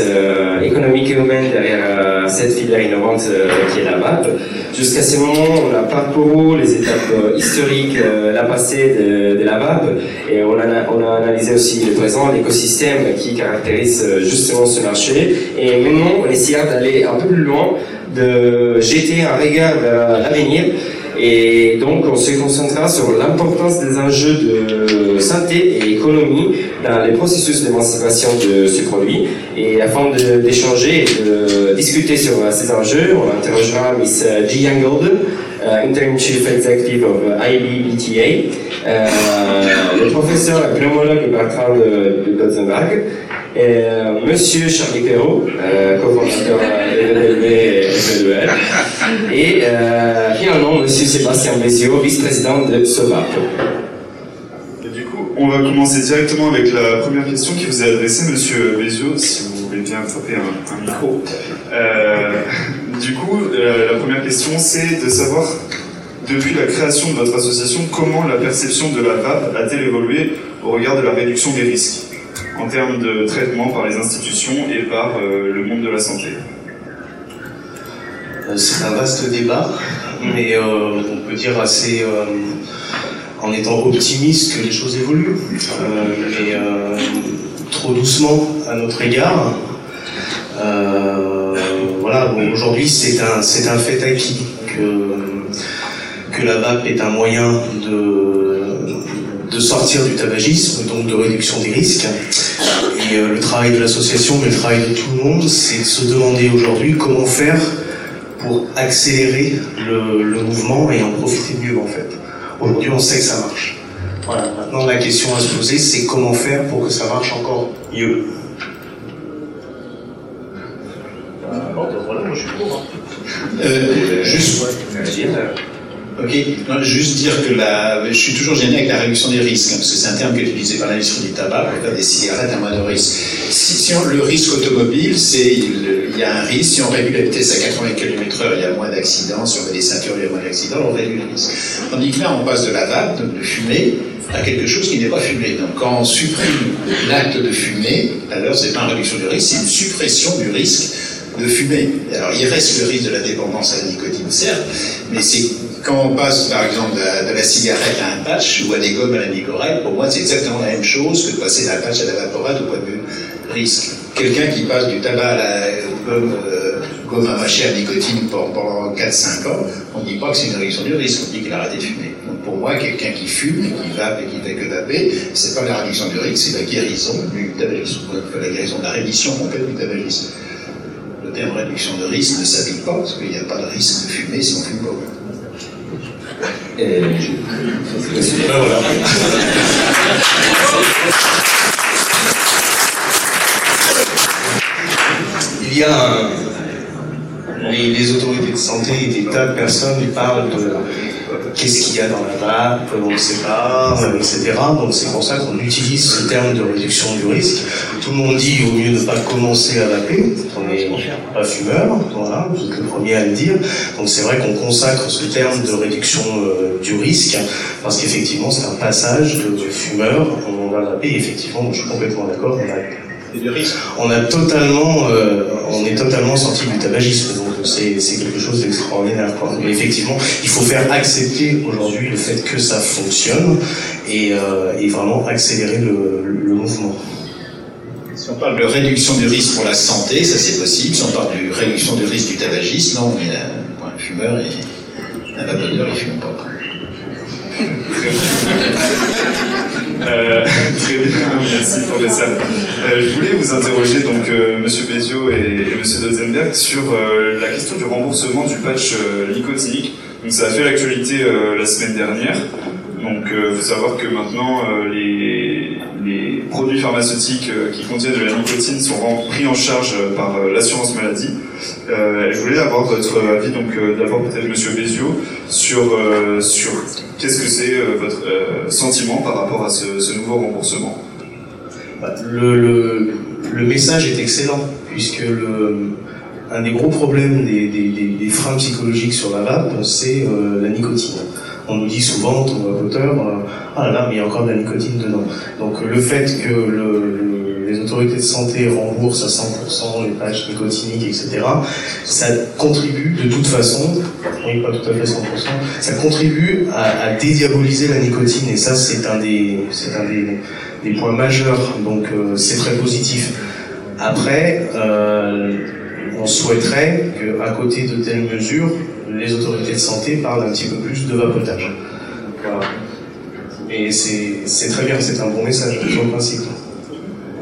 euh, économiques et humaines derrière euh, cette filière innovante qui est la VAP. Jusqu'à ce moment, on a parcouru les étapes historiques, la passée de, la VAP, et on a, on a analysé aussi le présent, l'écosystème qui caractérise justement ce marché. Et maintenant, on essaiera d'aller un peu plus loin, de jeter un regard vers l'avenir et donc, on se concentrera sur l'importance des enjeux de santé et économie dans les processus d'émancipation de ce produit. Et afin d'échanger et de discuter sur ces enjeux, on interrogera Miss Jian Golden, uh, Interim Chief Executive of IBETA, euh, le professeur et pneumologue Bertrand de, de et euh, Monsieur Charlie Perrault, euh, cofondateur de et FLEL, et euh, finalement Monsieur Sébastien Bézio, vice-président de SOVAP. du coup, on va commencer directement avec la première question qui vous est adressée, Monsieur Bézio, si vous voulez bien attraper un, micro. du coup, la première question, c'est de savoir depuis la création de votre association, comment la perception de la VAP a-t-elle évolué au regard de la réduction des risques en termes de traitement par les institutions et par euh, le monde de la santé? Euh, C'est un vaste débat, mais euh, on peut dire assez en étant optimiste que les choses évoluent, mais trop doucement à notre égard. voilà, aujourd'hui c'est un, fait acquis que, la VAP est un moyen de sortir du tabagisme, donc de réduction des risques. Et euh, le travail de l'association, mais le travail de tout le monde, c'est de se demander aujourd'hui comment faire pour accélérer le, mouvement et en profiter mieux en fait. Aujourd'hui, on sait que ça marche. Voilà. Maintenant, la question à se poser, c'est comment faire pour que ça marche encore mieux. Voilà, moi je suis pour. Euh, juste, Ok, juste dire que la, je suis toujours gêné avec la réduction des risques, hein, parce que c'est un terme qui est utilisé par l'industrie du tabac pour faire des cigarettes à moins de risque. Si, le risque automobile, c'est il y a un risque, si on réduit la vitesse à 80 km/h, il y a moins d'accidents, si on met des ceintures, il y a moins d'accidents, on réduit le risque. Tandis que là, on passe de la vape, donc de fumée, à quelque chose qui n'est pas fumé. Donc quand on supprime l'acte de fumer, alors c'est pas une réduction du risque, c'est une suppression du risque de fumer. Alors il reste le risque de la dépendance à la nicotine, certes, mais c'est quand on passe par exemple de la, cigarette à un patch ou à des gommes à la nicorette, pour moi c'est exactement la même chose que de passer d'un patch à la vaporate au point de vue risque. Quelqu'un qui passe du tabac à la gomme, euh, gomme à mâcher à nicotine pendant 4-5 ans, on ne dit pas que c'est une réduction du risque, on dit qu'il a arrêté de fumer. Donc pour moi, quelqu'un qui fume, qui vape et qui fait que vaper, c'est pas la réduction du risque, c'est la guérison du tabagisme, la guérison, la rémission complète du tabagisme terme réduction de risque ne s'applique pas, parce qu'il n'y a pas de risque de fumer si on fume pas. Il y a les, les, autorités de santé des tas de personnes parlent de qu'est-ce qu'il y a dans la vape, on ne sait pas, etc. Donc c'est pour ça qu'on utilise ce terme de réduction du risque. Tout le monde dit au mieux ne pas commencer à vaper, on n'est pas fumeur, voilà, vous êtes le premier à le dire. Donc c'est vrai qu'on consacre ce terme de réduction euh, du risque, parce qu'effectivement c'est un passage de fumeur, on va vaper, effectivement, je suis complètement d'accord, on totalement, euh, on est totalement sorti du tabagisme, donc c'est quelque chose d'extraordinaire. Mais effectivement, il faut faire accepter aujourd'hui le fait que ça fonctionne et, euh, et vraiment accélérer le, le, mouvement. Si on parle de réduction du risque pour la santé, ça c'est possible. Si on parle de réduction du risque du tabagisme, non, mais un fumeur et un vapeur, il fume pas. Euh, très bien, merci pour. Euh, je voulais vous interroger, donc, euh, Monsieur Bézio et, et Monsieur Dozenberg, sur la question du remboursement du patch nicotinique. Donc, ça a fait l'actualité la semaine dernière. Donc, il faut savoir que maintenant, les, les, produits pharmaceutiques qui contiennent de la nicotine sont pris en charge par l'assurance maladie. je voulais avoir votre avis, donc d'abord peut-être Monsieur Bézio, sur, sur Qu'est-ce que c'est euh, votre euh, sentiment par rapport à ce, nouveau remboursement bah, le, message est excellent, puisque le, un des gros problèmes des, freins psychologiques sur la vape, c'est euh, la nicotine. On nous dit souvent, ton vapoteur, ah là là, mais il y a encore de la nicotine dedans. Donc le fait que le, les autorités de santé remboursent à 100% les pages nicotiniques, etc., ça contribue de toute façon, oui pas tout à fait 100%, ça contribue à, à dédiaboliser la nicotine et ça c'est un des, points majeurs, donc euh, c'est très positif. Après, euh, on souhaiterait qu'à côté de telles mesures, les autorités de santé parlent un petit peu plus de vapotage. Voilà. Et c'est très bien, c'est un bon message sur principe.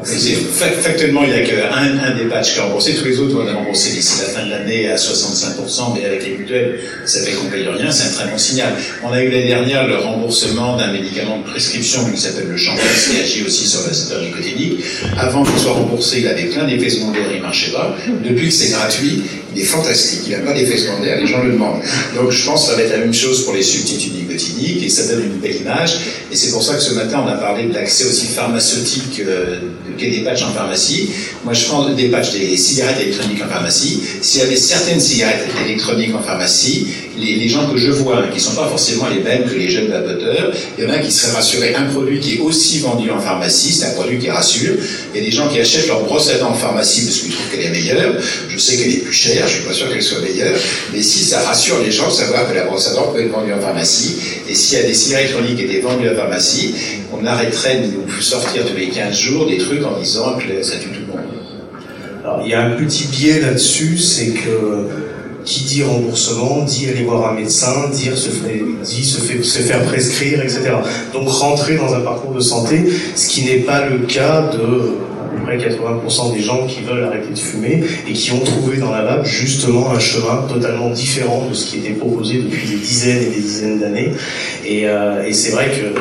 Factuellement, il n'y a qu'un un des patchs qui est remboursé. Tous les autres, on a remboursé d'ici la fin de l'année à 65%, mais avec les mutuelles, ça fait qu'on paye rien. C'est un très bon signal. On a eu l'année dernière le remboursement d'un médicament de prescription qui s'appelle le Champagnes, qui agit aussi sur la secteur nicotinique. Avant qu'il soit remboursé, il avait plein d'effets secondaires, il ne marchait pas. Depuis que c'est gratuit, il est fantastique. Il n'a pas d'effets secondaires, les gens le demandent. Donc je pense que ça va être la même chose pour les substituts et ça donne une belle image. Et c'est pour ça que ce matin, on a parlé de l'accès aussi pharmaceutique euh, de des patchs en pharmacie. Moi, je prends des patchs des cigarettes électroniques en pharmacie. S'il y avait certaines cigarettes électroniques en pharmacie, les, gens que je vois, qui ne sont pas forcément les mêmes que les jeunes vapoteurs, il y en a qui seraient rassurés. Un produit qui est aussi vendu en pharmacie, c'est un produit qui rassure. Il y a des gens qui achètent leur brosse à dents en pharmacie parce qu'ils trouvent qu'elle est meilleure. Je sais qu'elle est plus chère, je suis pas sûr qu'elle soit meilleure. Mais si ça rassure les gens savoir que la brosse à dents peut être vendue en pharmacie, et s'il y a des cigarettes électroniques qui étaient vendues en pharmacie, on arrêterait de nous sortir tous les 15 jours des trucs en disant que ça tue tout le monde. Alors, il y a un petit biais là-dessus, c'est que qui dit remboursement dit aller voir un médecin, dire se dit se, fait, faire prescrire, etc. Donc rentrer dans un parcours de santé, ce qui n'est pas le cas de peu près 80% des gens qui veulent arrêter de fumer et qui ont trouvé dans la vape justement un chemin totalement différent de ce qui était proposé depuis des dizaines et des dizaines d'années. Et, euh, et c'est vrai que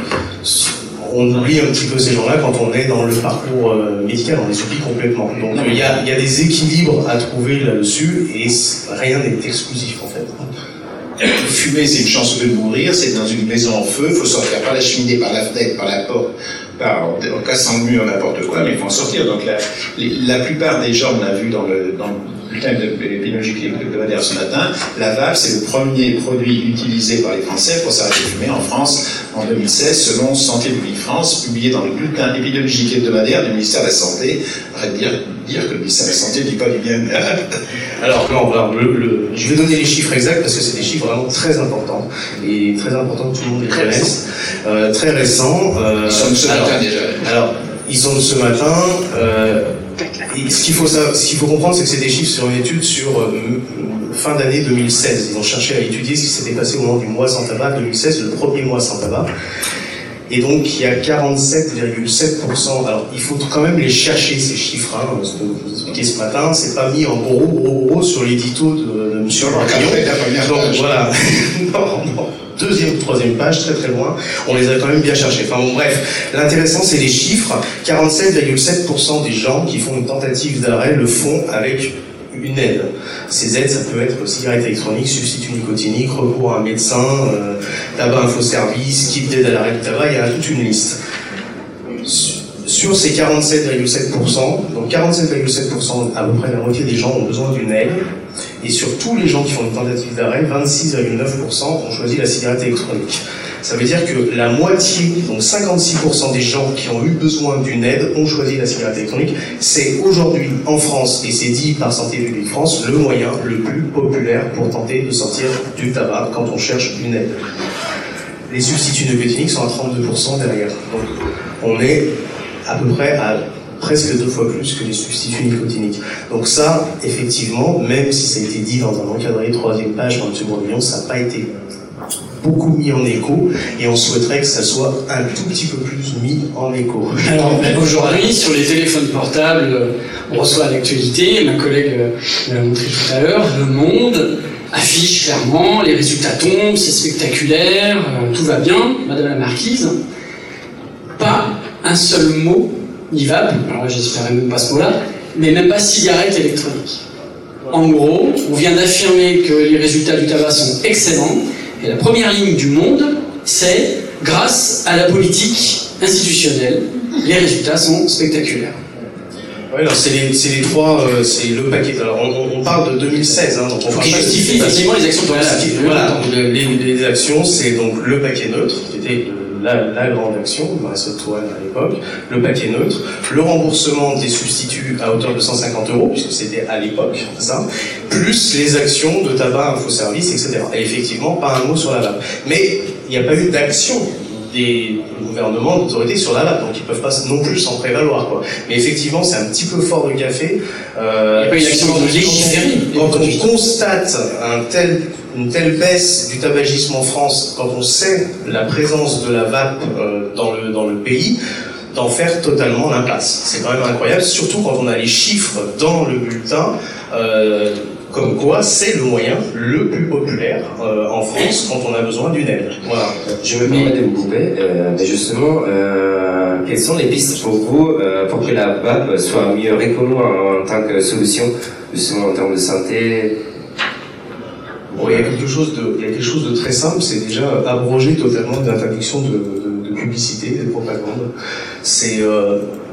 on oublie un petit peu ces gens-là quand on est dans le parcours euh, médical, on les oublie complètement. Donc il y, a, des équilibres à trouver là-dessus et rien n'est exclusif en fait. Fumer, c'est une chance de mourir, c'est dans une maison en feu, il faut sortir par la cheminée, par la fenêtre, par la porte, par, en, cassant le mur, n'importe quoi, mais il faut en sortir. Donc la, la plupart des gens, on l'a vu dans le, le thème de l'épidémiologie hebdomadaire ce matin, la vape, c'est le premier produit utilisé par les Français pour s'arrêter de fumer en France en 2016, selon Santé publique France, publié dans le bulletin épidémiologique hebdomadaire du ministère de la Santé. Arrête de dire, dire que le ministère de la Santé ne dit pas du bien. Alors, non, le, je vais donner les chiffres exacts parce que c'est des chiffres vraiment très importants et très importants que tout le monde les connaisse. Euh, très récents. Euh, ils sont de ce matin déjà. Alors, ils sont de ce matin. Euh, ce qu'il faut, ce qu'il faut comprendre, c'est que c'est des chiffres sur une étude sur euh, fin d'année 2016. Ils ont cherché à étudier ce qui s'était passé au moment du mois sans tabac 2016, le premier mois sans tabac. Et donc, il y a 47,7%. Alors, il faut quand même les chercher, ces chiffres. Hein, ce que vous expliquez ce matin, c'est pas mis en gros, gros, gros sur l'édito de, de M. Donc, voilà. non, deuxième, troisième page, très très loin, on les a quand même bien cherchés. Enfin bon, bref, l'intéressant c'est les chiffres. 47,7% des gens qui font une tentative d'arrêt le font avec une aide. Ces aides, ça peut être cigarette électronique, substitut nicotinique, recours à un médecin, euh, tabac infoservice, kit d'aide à l'arrêt du tabac, il y a toute une liste. Sur ces 47,7%, donc 47,7%, à peu près la moitié des gens ont besoin d'une aide, et sur tous les gens qui font une tentative d'arrêt, 26,9% ont choisi la cigarette électronique. Ça veut dire que la moitié, donc 56% des gens qui ont eu besoin d'une aide ont choisi la cigarette électronique. C'est aujourd'hui en France, et c'est dit par Santé publique France, le moyen le plus populaire pour tenter de sortir du tabac quand on cherche une aide. Les substituts nicotiniques sont à 32% derrière. Donc on est à peu près à presque deux fois plus que les substituts nicotiniques. Donc ça, effectivement, même si ça a été dit dans un encadré troisième page dans le second million, ça n'a pas été beaucoup mis en écho et on souhaiterait que ça soit un tout petit peu plus mis en écho. Alors aujourd'hui sur les téléphones portables, on reçoit l'actualité, ma collègue l'a montré tout à l'heure, le monde affiche clairement, les résultats tombent, c'est spectaculaire, euh, tout va bien, Madame la Marquise. Pas un seul mot ni vape, alors j'espérais même pas ce mot-là, mais même pas cigarette électronique. En gros, on vient d'affirmer que les résultats du tabac sont excellents, et la première ligne du monde, c'est grâce à la politique institutionnelle, les résultats sont spectaculaires. Oui, c'est les, les, trois, euh, c'est le paquet. Alors, on, on, parle de 2016, hein, donc on parle justifie effectivement les actions. Voilà, les, les, actions, c'est donc le paquet neutre, qui était la, la grande action, Toine à l'époque, le paquet neutre, le remboursement des substituts à hauteur de 150 euros, puisque c'était à l'époque ça, plus les actions de tabac, infoservice, etc. Et effectivement, pas un mot sur la vape. Mais il n'y a pas eu d'action des gouvernements, d'autorités sur la vape, donc ils peuvent pas non plus s'en prévaloir. Quoi. Mais effectivement, c'est un petit peu fort de café. Euh, il n'y a pas une action de Quand on constate un tel, une telle baisse du tabagisme en France, quand on sait la présence de la vape euh, dans, le, dans le pays, d'en faire totalement l'impasse. C'est quand même incroyable, surtout quand on a les chiffres dans le bulletin. Euh, comme quoi c'est le moyen le plus populaire euh, en France quand on a besoin d'une aide. Voilà. Je me permets de vous couper, mais justement, quelles sont les pistes pour vous pour que la VAP soit mieux reconnue en, tant que solution, justement en termes de santé Bon, il y a quelque chose de, il y a quelque chose de très simple, c'est déjà abroger totalement l'interdiction de, de, de, publicité, de propagande. C'est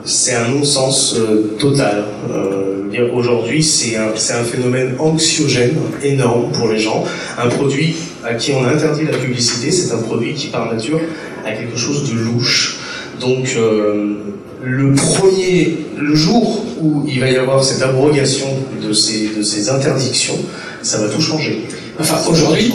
c'est un non-sens euh, total. Euh, Aujourd'hui, c'est un, un, phénomène anxiogène énorme pour les gens. Un produit à qui on a interdit la publicité, c'est un produit qui, par nature, a quelque chose de louche. Donc, euh, le premier, le jour où il va y avoir cette abrogation de ces, de ces interdictions, ça va tout changer. Enfin, aujourd'hui,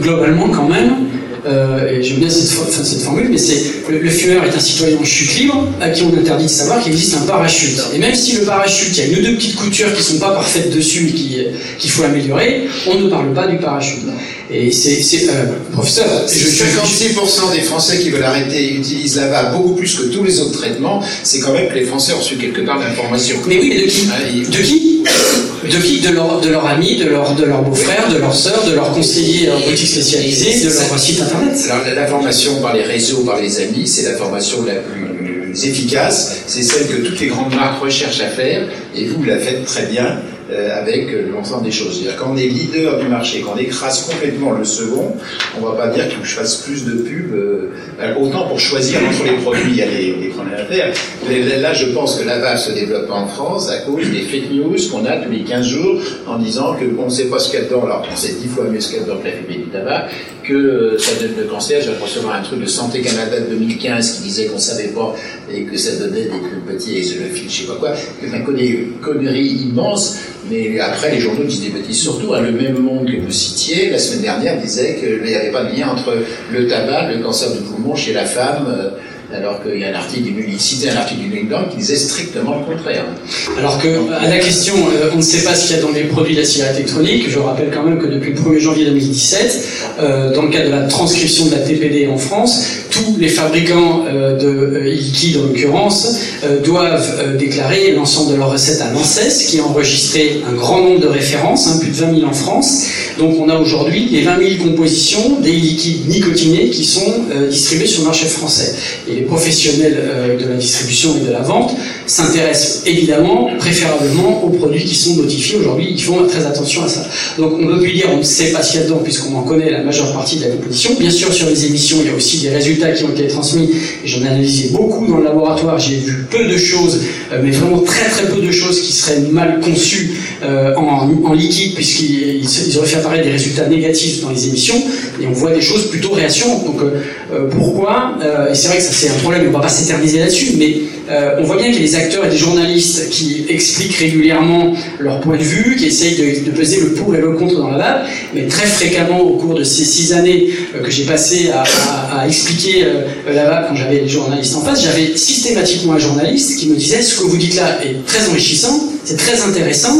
globalement, quand même, euh, et j'aime bien cette, cette, formule, mais c'est le, le, fumeur est un citoyen en chute libre à qui on interdit de savoir qu'il existe un parachute. Et même si le parachute, il y a une ou deux petites coutures qui sont pas parfaites dessus et qu'il faut améliorer, on ne parle pas du parachute. Et c'est, euh, professeur, je, 56% des Français qui veulent arrêter utilisent la vape beaucoup plus que tous les autres traitements. C'est quand même que les Français ont reçu quelque part d'informations. Mais oui, mais de qui ah, De qui De qui De leurs de leur amis, de leurs de leur beaux-frères, de leurs sœurs, de leurs conseillers en boutique spécialisée, de leur site internet. L'information par les réseaux, par les amis, c'est l'information la plus efficace. C'est celle que toutes les grandes marques recherchent à faire. Et vous la faites très bien. Euh, avec l'ensemble des choses. C'est-à-dire quand on est leader du marché, quand on écrase complètement le second, on va pas dire que je fasse plus de pub. Euh, autant pour choisir entre les produits, il y a les, les à faire. Là, je pense que la VAP se développe en France à cause des fake news qu'on a tous les 15 jours en disant qu'on ne sait pas ce qu'il y alors qu'on sait 10 fois mieux ce qu'il y que la fumée du tabac, que ça donne le cancer. J'ai recevoir un truc de Santé Canada de 2015 qui disait qu'on ne savait pas et que ça donnait des petits exiophiles, je sais pas quoi. C'est une connerie immense. Mais après, les journaux disent des bêtises. Surtout, hein, le même monde que vous citiez, la semaine dernière, disait qu'il n'y avait pas de lien entre le tabac, le cancer du poumon chez la femme. Euh, alors qu'il y a un article, il citait un article du New qui disait strictement le contraire. Alors que, à la question, euh, on ne sait pas ce qu'il y a dans les produits de la cigarette électronique, je rappelle quand même que depuis le 1er janvier 2017, euh, dans le cadre de la transcription de la TPD en France, tous les fabricants euh, de liquide, en l'occurrence, doivent déclarer l'ensemble de leurs recettes à l'ANSES, qui a enregistré un grand nombre de références, hein, plus de 20 000 en France. Donc on a aujourd'hui les 20 000 compositions des liquides nicotinés qui sont distribués sur le marché français les professionnels euh, de la distribution et de la vente s'intéressent évidemment, préférablement, aux produits qui sont notifiés aujourd'hui. Ils font très attention à ça. Donc on ne peut plus dire on ne sait pas ce qu'il y a dedans puisqu'on en connaît la majeure partie de la composition. Bien sûr, sur les émissions, il y a aussi des résultats qui ont été transmis. J'en ai analysé beaucoup dans le laboratoire. J'ai vu peu de choses, euh, mais vraiment très très peu de choses qui seraient mal conçues euh, en, liquide puisqu'ils auraient fait apparaître des résultats négatifs dans les émissions. Et on voit des choses plutôt réassurantes. Donc pourquoi Et c'est vrai que ça c'est un problème, on ne va pas s'éterniser là-dessus, mais euh, on voit bien qu'il y a des acteurs et des journalistes qui expliquent régulièrement leur point de vue, qui essayent de, peser le pour et le contre dans la vague, mais très fréquemment au cours de ces six années euh, que j'ai passé à, expliquer euh, la vague quand j'avais les journalistes en face, j'avais systématiquement un journaliste qui me disait ce que vous dites là est très enrichissant, c'est très intéressant,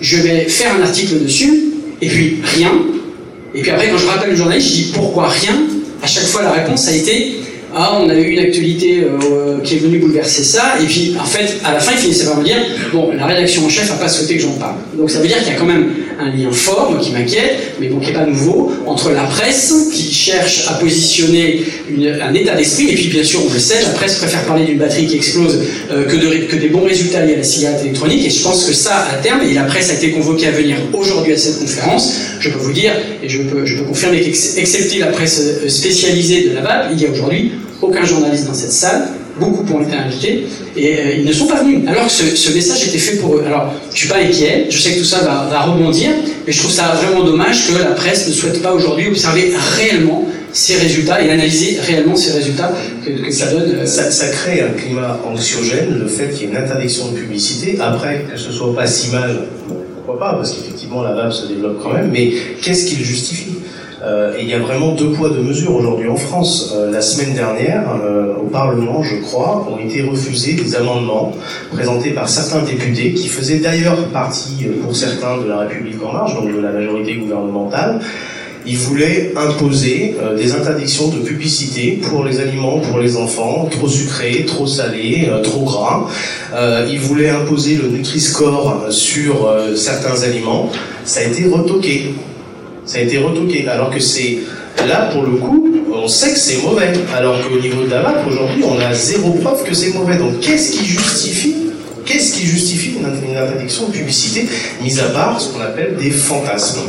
je vais faire un article dessus, et puis rien. Et puis après, quand je rappelle le journaliste, je dis pourquoi rien À chaque fois, la réponse a été ah, on a eu une actualité euh, qui est venue bouleverser ça, et puis en fait, à la fin, il finissait par me dire, bon, la rédaction en chef n'a pas souhaité que j'en parle. Donc ça veut dire qu'il y a quand même un lien fort, qui m'inquiète, mais qui n'est pas nouveau, entre la presse qui cherche à positionner un état d'esprit, et puis bien sûr, on le sait, la presse préfère parler d'une batterie qui explose euh, que, de, que des bons résultats liés à la cigarette électronique, et je pense que ça, à terme, et la presse a été convoquée à venir aujourd'hui à cette conférence, je peux vous dire, et je peux, je peux confirmer qu'excepté la presse euh, spécialisée de la VAP, il y a aujourd'hui aucun journaliste dans cette salle beaucoup ont été invités, et euh, ils ne sont pas venus, alors que ce, message était fait pour eux. Alors, je ne suis pas inquiet, je sais que tout ça va, va, rebondir, mais je trouve ça vraiment dommage que la presse ne souhaite pas aujourd'hui observer réellement ces résultats et analyser réellement ces résultats que, ça donne. Euh, ça, ça, crée un climat anxiogène, le fait qu'il y ait une interdiction de publicité. Après, que ce soit pas si mal, pourquoi pas, parce qu'effectivement la vague se développe quand même, mais qu'est-ce qu'il justifie? Euh, et il y a vraiment deux poids, deux mesures aujourd'hui en France. Euh, la semaine dernière, euh, au Parlement, je crois, ont été refusés des amendements présentés par certains députés qui faisaient d'ailleurs partie, pour certains, de la République en marche, donc de la majorité gouvernementale. Ils voulaient imposer des interdictions de publicité pour les aliments pour les enfants, trop sucrés, trop salés, trop gras. ils voulaient imposer le Nutri-Score sur certains aliments. Ça a été retoqué. Ça a été retoqué. Alors que c'est là, pour le coup, on sait que c'est mauvais. Alors qu'au niveau de la map, aujourd'hui, on a zéro preuve que c'est mauvais. Donc qu'est-ce qui justifie Qu'est-ce qui justifie une, interdiction de publicité, mis à part ce qu'on appelle des fantasmes?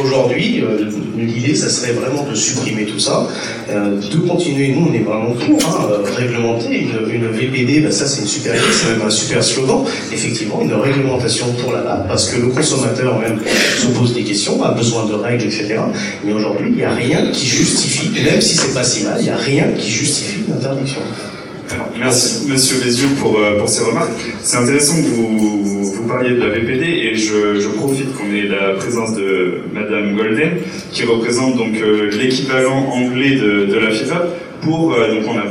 Aujourd'hui, euh, l'idée, ça serait vraiment de supprimer tout ça, euh, de continuer. Nous, on est vraiment pour hein, euh, réglementer une, VPD. Ben ça, c'est une super idée, c'est même un super slogan. Effectivement, une réglementation pour la lab, parce que le consommateur même se pose des questions, a besoin de règles, etc. Mais aujourd'hui, il n'y a rien qui justifie, même si c'est pas si mal, il n'y a rien qui justifie l'interdiction merci Monsieur Bézieux pour, euh, pour ces remarques. C'est intéressant que vous, de la VPD et je, profite qu'on ait la présence de Madame Golden qui représente donc euh, l'équivalent anglais de, la FIFA pour, euh, donc on a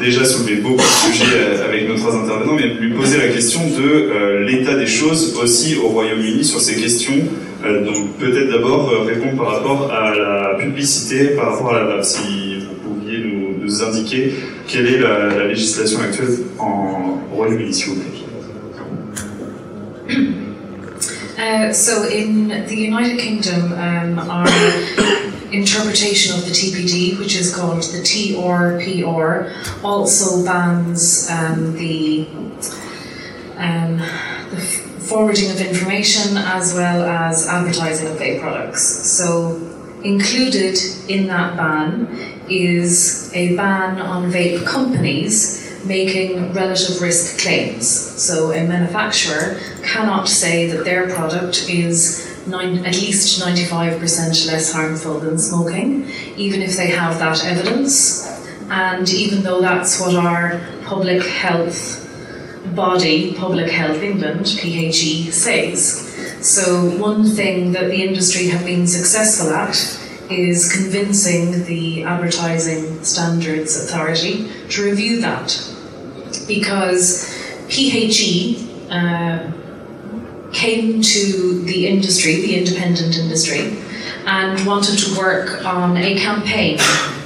déjà soulevé beaucoup de sujets avec nos trois intervenants, mais lui poser la question de l'état des choses aussi au Royaume-Uni sur ces questions. donc peut-être d'abord répondre par rapport à la publicité, par rapport à la si vous pouviez nous, indiquer quelle est la, la législation actuelle en Royaume-Uni, s'il vous plaît Uh, so in the United Kingdom, um, our interpretation of the TPD, which is called the TRPR, also bans um, the, um, the forwarding of information as well as advertising of vape products. So included in that ban is a ban on vape companies making relative risk claims. So a manufacturer cannot say that their product is nine, at least 95% less harmful than smoking, even if they have that evidence. And even though that's what our public health body, Public Health England, PHE, says. So, one thing that the industry have been successful at is convincing the Advertising Standards Authority to review that because PHE uh, came to the industry, the independent industry, and wanted to work on a campaign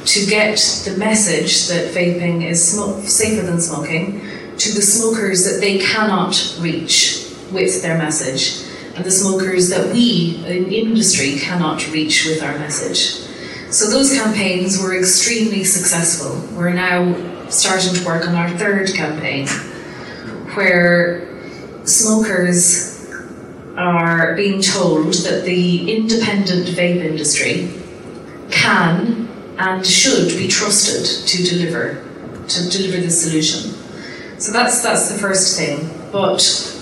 to get the message that vaping is sm- safer than smoking to the smokers that they cannot reach with their message and the smokers that we in industry cannot reach with our message. So those campaigns were extremely successful. We're now starting to work on our third campaign where smokers are being told that the independent vape industry can and should be trusted to deliver to deliver the solution. So that's that's the first thing. But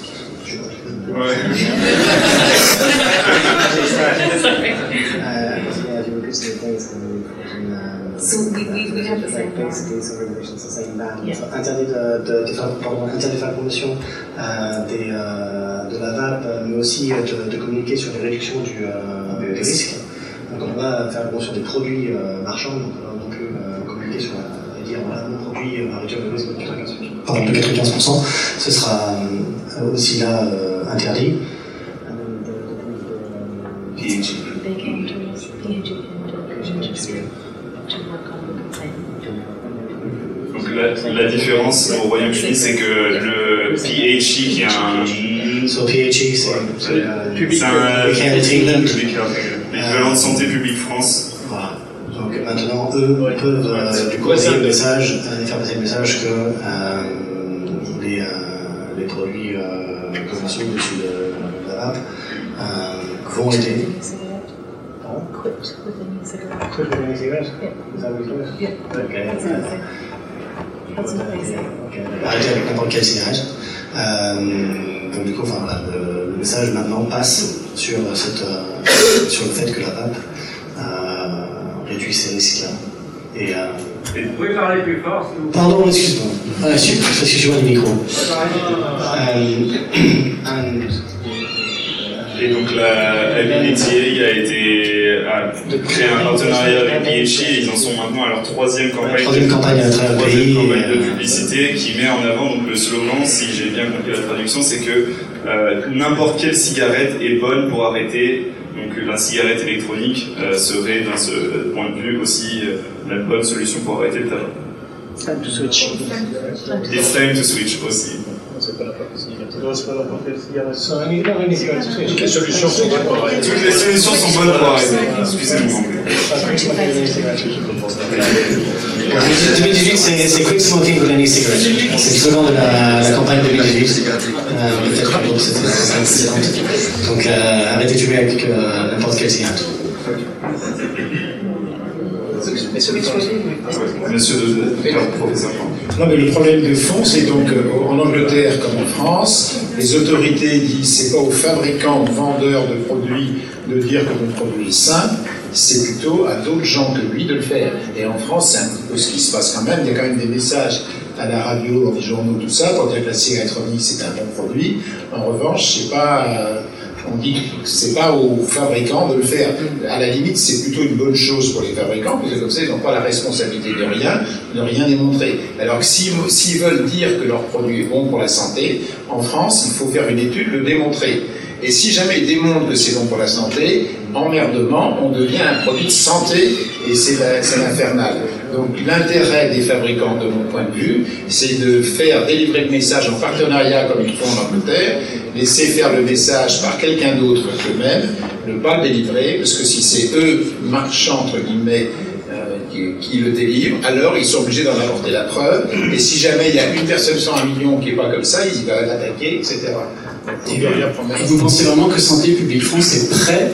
So we, we, we have the same basically some regulations the same ban. Yeah. So, interdit de, de, de, faire, pardon, interdit de faire promotion euh, des, euh, de la vape, mais aussi euh, de, de, communiquer sur les réductions du, euh, des risques. Donc on va faire la promotion des produits euh, marchands, donc on va non plus euh, communiquer sur et dire voilà mon produit va réduire le risque de 95%. Pardon, de 95%. Ce sera aussi là interdit. Donc la, différence au Royaume-Uni, c'est que le PHE, qui est un. So PHE, c'est un public l'équivalent de santé publique France. Voilà. Donc maintenant, eux peuvent euh, du coup passer le message, euh, faire passer le message que euh, les, euh, les produits euh, commerciaux au-dessus de, la euh, vont aider. Quit with the cigarette. Quit with the cigarette? Yeah. Is that what you're doing? Yeah. Okay. Arrêter avec n'importe quelle cigarette. Euh, donc du coup, enfin, voilà, le, le message maintenant passe sur, cette, euh, sur le fait que la vape euh, réduit ces risques-là. Et, euh, Vous pouvez parler plus fort s'il vous. Pardon, excuse-moi. Ah, excuse- excuse-moi du micro. Euh, and- Et donc la LBTA a été a créé un partenariat avec PHI et ils en sont maintenant à leur troisième campagne, Troisième troisième de euh, publicité qui met en avant donc le slogan, si j'ai bien compris la traduction, c'est que euh, n'importe quelle cigarette est bonne pour arrêter. Donc la cigarette électronique euh, serait, d'un ce point de vue, aussi euh, la bonne solution pour arrêter le tabac. Time to switch. It's time to switch aussi. So, any- no, Toutes les solutions sont bonnes pour arrêter. Toutes les solutions sont bonnes pour arrêter. Excusez-moi. En 2018, c'est Quit Smoking with Any Cigarette. C'est le slogan de la, la campagne 2018. Euh, Peut-être que l'autre, c'était c'était précédente. Donc, euh, arrêtez de fumer avec euh, n'importe quelle cigarette. Monsieur professeur. Non, mais le problème de fond, c'est donc euh, en Angleterre comme en France, les autorités disent c'est pas aux fabricants, aux vendeurs de produits de dire que mon produit est sain, c'est plutôt à d'autres gens que lui de le faire. Et en France, c'est un petit peu ce qui se passe quand même. Il y a quand même des messages à la radio, dans les journaux, tout ça, pour dire que la cigarette électronique c'est un bon produit. En revanche, c'est pas. euh, on dit que c'est pas aux fabricants de le faire. À la limite, c'est plutôt une bonne chose pour les fabricants, parce que comme ça, ils n'ont pas la responsabilité de rien, de rien démontrer. Alors que s'ils veulent dire que leur produit est bon pour la santé, en France, il faut faire une étude, le démontrer. Et si jamais ils démontrent que c'est bon pour la santé, emmerdement, on devient un produit de santé et c'est l'infernal. Donc l'intérêt des fabricants, de mon point de vue, c'est de faire délivrer le message en partenariat comme ils font en Angleterre, laisser faire le message par quelqu'un d'autre qu'eux-mêmes, ne pas le délivrer, parce que si c'est eux, marchands, entre guillemets, euh, qui, le délivrent, alors ils sont obligés d'en apporter la preuve, et si jamais il y a une personne sur un million qui n'est pas comme ça, ils vont l'attaquer, etc. Promettre. Vous pensez vraiment que Santé publique France est prêt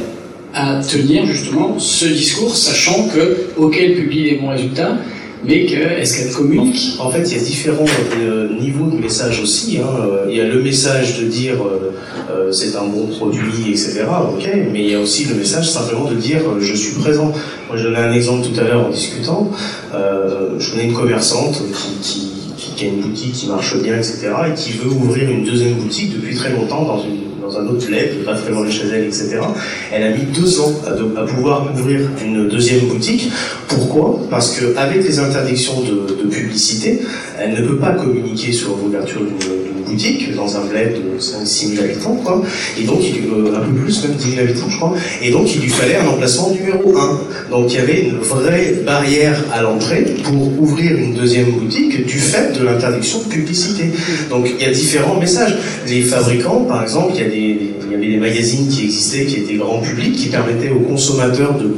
à tenir justement ce discours, sachant que, ok, elle publie des bons résultats, mais que est-ce qu'elle communique? En fait, il y a différents euh, niveaux de message aussi. hein. Il y a le message de dire euh, euh, c'est un bon produit, etc. Ok, mais il y a aussi le message simplement de dire je suis présent. Moi, je donnais un exemple tout à l'heure en discutant. Euh, je connais une commerçante qui, qui, qui- a une boutique qui marche bien, etc. et qui veut ouvrir une deuxième boutique depuis très longtemps dans une dans un autre bled, pas très loin de chez elle, etc. Elle a mis deux ans à, pouvoir ouvrir une deuxième boutique. Pourquoi? Parce qu'avec les interdictions de, de publicité, elle ne peut pas communiquer sur l'ouverture d'une dans un bled de 5-6 000 habitants, quoi. Et donc, il, euh, un peu plus, même 10 000 habitants, je crois. Et donc, il lui fallait un emplacement numéro 1. Donc, il y avait une vraie barrière à l'entrée pour ouvrir une deuxième boutique du fait de l'interdiction de publicité. Donc, il y a différents messages. Les fabricants, par exemple, il y, a des, il y avait des magazines qui existaient, qui étaient grand public, qui permettaient aux consommateurs de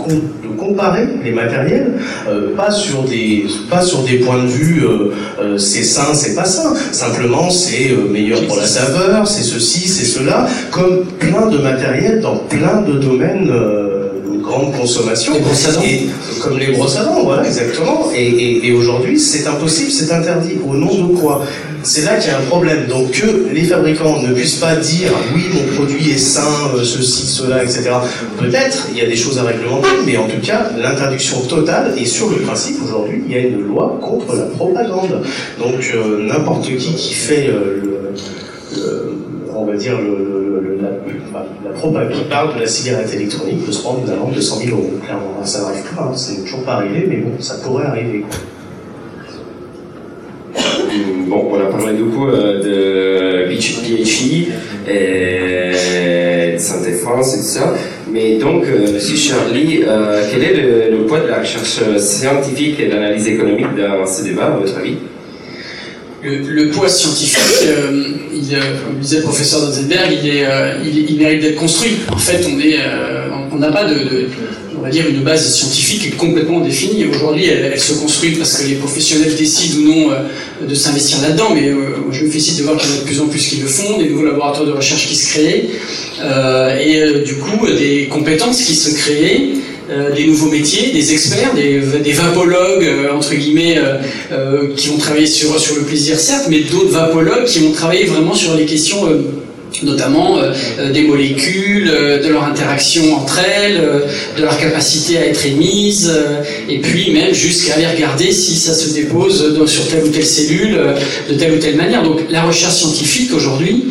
comparer les matériels, euh, pas sur des pas sur des points de vue euh, euh, c'est sain, c'est pas sain. Simplement, c'est meilleur pour la saveur, c'est ceci, c'est cela, comme plein de matériel dans plein de domaines de grande consommation. Les brosses à dents. Et, comme les brosses à dents, voilà, exactement. Et, et- et aujourd'hui, c'est impossible, c'est interdit. Au nom de quoi? C'est là qu'il y a un problème. Donc que les fabricants ne puissent pas dire oui, mon produit est sain, euh, ceci, cela, etc. Peut-être, il y a des choses à réglementer, mais en tout cas, l'interdiction totale, et sur le principe, aujourd'hui, il y a une loi contre la propagande. Donc euh, n'importe qui qui fait euh, le, on va dire, la, propagande, qui parle de la cigarette électronique peut se prendre une amende de 100 000 euros. Clairement, ça n'arrive pas, hein, c'est toujours pas arrivé, mais bon, ça pourrait arriver. Bon, on a parlé beaucoup euh, de PHI, et de Santé France et tout ça. Mais donc, euh, Monsieur Charlie, euh, quel est le, poids de la recherche scientifique et de l'analyse économique dans ce débat, à votre avis? Le, poids scientifique, euh, euh, comme disait le professeur Dotzenberg, il, euh, il, mérite d'être construit. En fait, on est, euh, on n'a pas de, on va dire, une base scientifique complètement définie. Aujourd'hui, elle, se construit parce que les professionnels décident ou non euh, de s'investir là-dedans. Mais euh, je me félicite de voir qu'il y en a de plus en plus qui le font, des nouveaux laboratoires de recherche qui se créent, euh, et du coup des compétences qui se créent des nouveaux métiers, des experts, des, des vapologues, entre guillemets, qui vont travailler sur, sur le plaisir, certes, mais d'autres vapologues qui vont travailler vraiment sur les questions notamment euh, euh, des molécules, euh, de leur interaction entre elles, de leur capacité à être émise, et puis même jusqu'à aller regarder si ça se dépose sur telle ou telle cellule de telle ou telle manière. Donc la recherche scientifique aujourd'hui,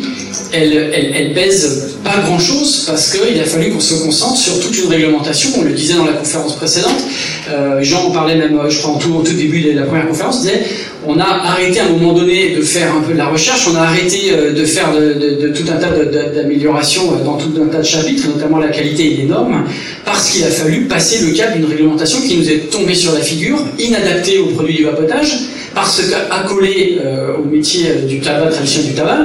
elle, pèse pas grand chose parce qu'il a fallu qu'on se concentre sur toute une réglementation. On le disait dans la conférence précédente. Jean en parlait même, je crois, en tout, au tout début de la première conférence. on a arrêté à un moment donné de faire un peu de la recherche, on a arrêté euh, de faire de, tout un tas d'améliorations euh, dans tout un tas de chapitres, notamment la qualité et les normes, parce qu'il a fallu passer le cap d'une réglementation qui nous est tombée sur la figure, inadaptée aux produits du vapotage, parce qu'accolée euh, au métier du tabac, traditionnel du tabac,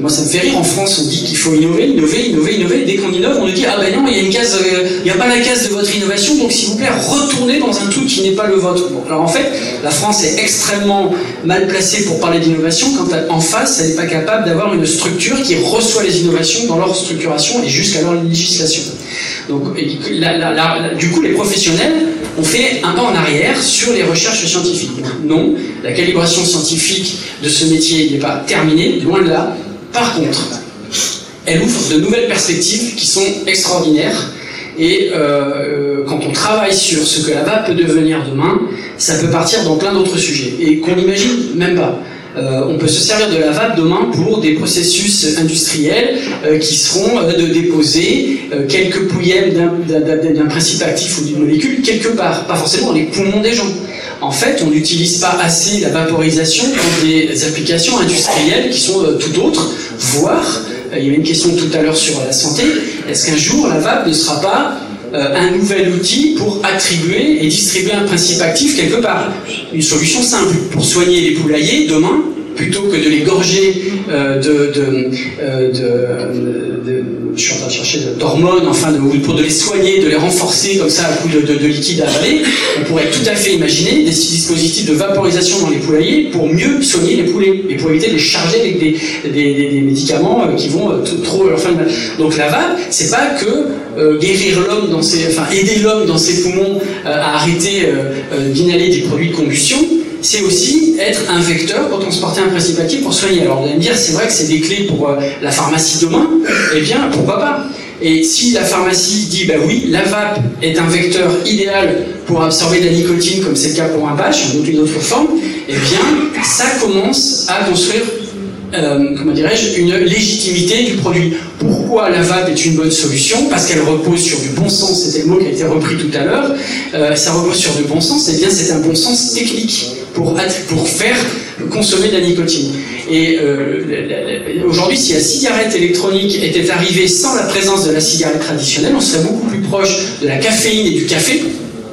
moi, ça me fait rire. En France, on dit qu'il faut innover, innover, innover, innover. Dès qu'on innove, on nous dit Ah ben non, il y a une case, euh, il n'y a pas la case de votre innovation, donc s'il vous plaît, retournez dans un truc qui n'est pas le vôtre. Bon, alors en fait, la France est extrêmement mal placée pour parler d'innovation quand en face, elle n'est pas capable d'avoir une structure qui reçoit les innovations dans leur structuration et jusqu'à leur législation. Donc, du coup, les professionnels ont fait un pas en arrière sur les recherches scientifiques. non, la calibration scientifique de ce métier n'est pas terminée, loin de là. Par contre, elle ouvre de nouvelles perspectives qui sont extraordinaires. Et euh, euh, quand on travaille sur ce que la vape peut devenir demain, ça peut partir dans plein d'autres sujets et qu'on n'imagine même pas. Euh, on peut se servir de la vape demain pour des processus industriels qui seront de déposer quelques pouillèmes d'un principe actif ou d'une molécule quelque part, pas forcément dans les poumons des gens. En fait, on n'utilise pas assez la vaporisation dans des applications industrielles qui sont euh, tout autres, voire, euh, il y avait une question tout à l'heure sur la santé, est-ce qu'un jour la vape ne sera pas euh, un nouvel outil pour attribuer et distribuer un principe actif quelque part. Une solution simple pour soigner les poulaillers demain, plutôt que de les gorger de, je suis en train de chercher d'hormones, enfin, pour de les soigner, de les renforcer comme ça à coup de, de, liquide à avaler, on pourrait tout à fait imaginer des dispositifs de vaporisation dans les poulaillers pour mieux soigner les poulets et pour éviter de les charger avec des, médicaments euh, qui vont euh, trop leur faire mal. Donc la vape, c'est pas que euh, guérir l'homme dans ses, enfin aider l'homme dans ses poumons à arrêter d'inhaler des produits de combustion, c'est aussi être un vecteur pour transporter un principe actif pour soigner. Alors vous allez me dire, c'est vrai que c'est des clés pour euh, la pharmacie demain, eh bien pourquoi pas? Et si la pharmacie dit, bah oui, la vape est un vecteur idéal pour absorber de la nicotine, comme c'est le cas pour un patch, ou une autre forme, eh bien, ça commence à construire euh, comment dirais-je, une légitimité du produit. Pourquoi la vape est une bonne solution? Parce qu'elle repose sur du bon sens, c'était le mot qui a été repris tout à l'heure, euh, ça repose sur du bon sens, et eh bien c'est un bon sens technique pour, pour faire consommer de la nicotine. Et euh, aujourd'hui, si la cigarette électronique était arrivée sans la présence de la cigarette traditionnelle, on serait beaucoup plus proche de la caféine et du café,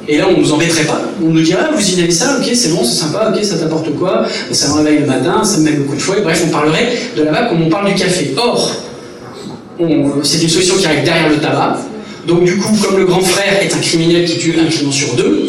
et là, on nous embêterait pas. On nous dirait, ah, vous inhalez ça, ok, c'est bon, c'est sympa, ok, ça t'apporte quoi? Ça me réveille le matin, ça me met beaucoup de fouet. Bref, on parlerait de la vape comme on parle du café. Or, c'est une solution qui arrive derrière le tabac. Donc, du coup, comme le grand frère est un criminel qui tue un client sur deux,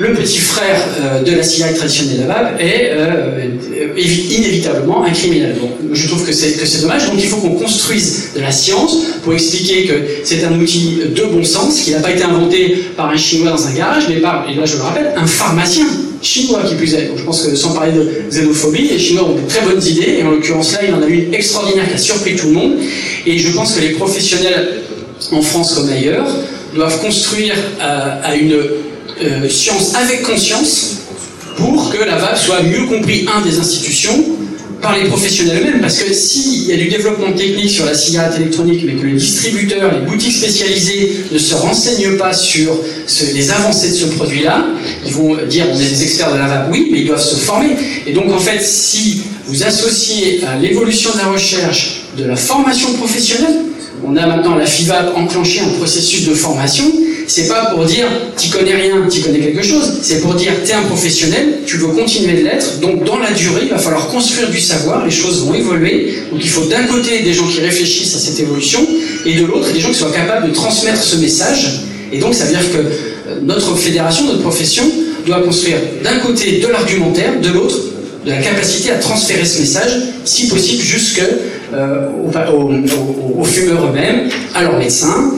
le petit frère euh, de la cigarette traditionnelle vape est euh, inévitablement un criminel. Donc, je trouve que c'est, que c'est dommage. Donc il faut qu'on construise de la science pour expliquer que c'est un outil de bon sens, qui n'a pas été inventé par un Chinois dans un garage, mais par, et là je le rappelle, un pharmacien chinois qui plus est. Donc je pense que sans parler de xénophobie, les Chinois ont de très bonnes idées, et en l'occurrence là, il en a eu une extraordinaire qui a surpris tout le monde. Et je pense que les professionnels en France comme ailleurs doivent construire euh, à une euh, science avec conscience pour que la vape soit mieux compris, un, des institutions, par les professionnels eux-mêmes, parce que s'il y a du développement technique sur la cigarette électronique, mais que les distributeurs, les boutiques spécialisées ne se renseignent pas sur les avancées de ce produit-là, ils vont dire on est des experts de la vape, oui, mais ils doivent se former. Et donc en fait, si vous associez à l'évolution de la recherche de la formation professionnelle, on a maintenant la FIVAP enclenché un processus de formation, c'est pas pour dire tu connais rien, tu connais quelque chose, c'est pour dire tu es un professionnel, tu veux continuer de l'être, donc dans la durée, il va falloir construire du savoir, les choses vont évoluer, donc il faut d'un côté des gens qui réfléchissent à cette évolution, et de l'autre des gens qui soient capables de transmettre ce message, et donc ça veut dire que euh, notre fédération, notre profession, doit construire d'un côté de l'argumentaire, de l'autre de la capacité à transférer ce message, si possible jusque euh, aux, fumeurs eux-mêmes, à leurs médecins,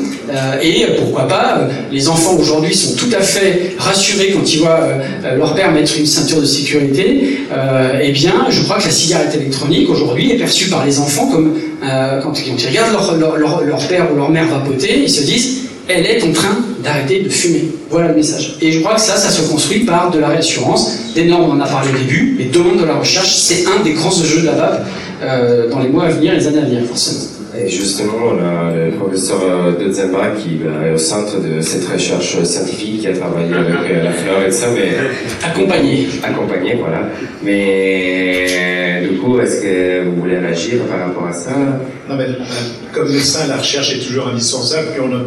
et pourquoi pas, les enfants aujourd'hui sont tout à fait rassurés quand ils voient leur père mettre une ceinture de sécurité. eh bien, je crois que la cigarette électronique aujourd'hui est perçue par les enfants comme quand, ils regardent leur, leur, leur père ou leur mère vapoter, ils se disent elle est en train d'arrêter de fumer. Voilà le message. Et je crois que ça, ça se construit par de la réassurance. Des on en a parlé au début, mais demande de la recherche, c'est un des grands enjeux de la VAP euh, dans les mois à venir, les années à venir, forcément. Et justement, on a le professeur euh, de Zemba qui est au centre de cette recherche scientifique, qui a travaillé avec euh, la fleur et ça, mais... Accompagné. Accompagné, voilà. Mais du coup, est-ce que vous voulez réagir par rapport à ça? Non, mais comme médecin, la recherche est toujours indispensable, puis on a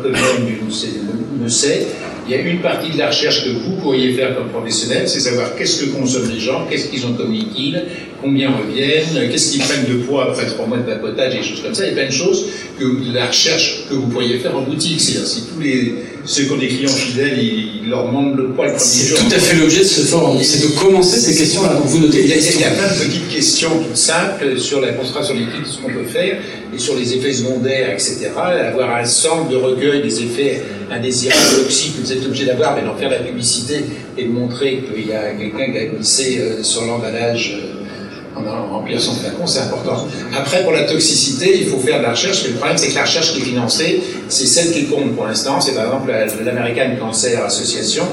ne sait. Il y a une partie de la recherche que vous pourriez faire comme professionnel, c'est savoir qu'est-ce que consomment les gens, qu'est-ce qu'ils ont comme liquide, combien reviennent, qu'est-ce qu'ils prennent de poids après trois mois de vapotage et des choses comme ça. Il y a plein de choses que la recherche que vous pourriez faire en boutique. C'est-à-dire si tous les ceux qui ont des clients fidèles, ils, leur demandent le poids le C'est tout à fait l'objet de ce forum, c'est de commencer ces questions-là. vous notez il y, a, il y a plein de petites questions toutes simples sur la concentration liquide, ce qu'on peut faire, et sur les effets secondaires, etc. Avoir un centre de recueil des effets indésirables, toxiques que vous êtes obligé d'avoir, mais d'en faire la publicité et de montrer qu'il y a quelqu'un qui a glissé euh, sur l'emballage en remplir son flacon, c'est important. Après, pour la toxicité, il faut faire de la recherche, mais le problème, c'est que la recherche qui est financée, c'est celle qui compte pour l'instant. C'est par exemple l'American Cancer Association,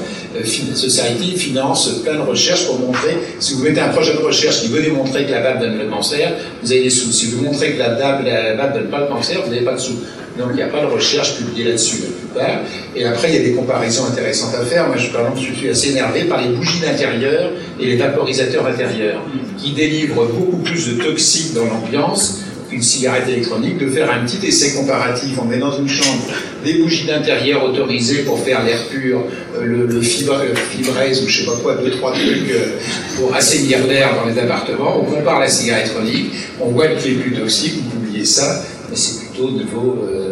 Society, finance plein de recherches pour montrer, si vous mettez un projet de recherche qui veut démontrer que la vape donne le cancer, vous avez des sous. Si vous montrez que la vape ne donne pas le cancer, vous n'avez pas de sous. Donc il n'y a pas de recherche publiée là-dessus la plupart. Et après, il y a des comparaisons intéressantes à faire. Moi, je, par exemple, je suis assez énervé par les bougies d'intérieur et les vaporisateurs intérieurs, qui délivrent beaucoup plus de toxiques dans l'ambiance qu'une cigarette électronique, de faire un petit essai comparatif. On met dans une chambre des bougies d'intérieur autorisées pour faire l'air pur, euh, le, le fibre, fibraise ou je sais pas quoi, deux, trois trucs euh, pour assainir l'air dans les appartements. On compare la cigarette électronique, on voit qui est plus toxique, vous oubliez ça, mais c'est plutôt au niveau... Euh,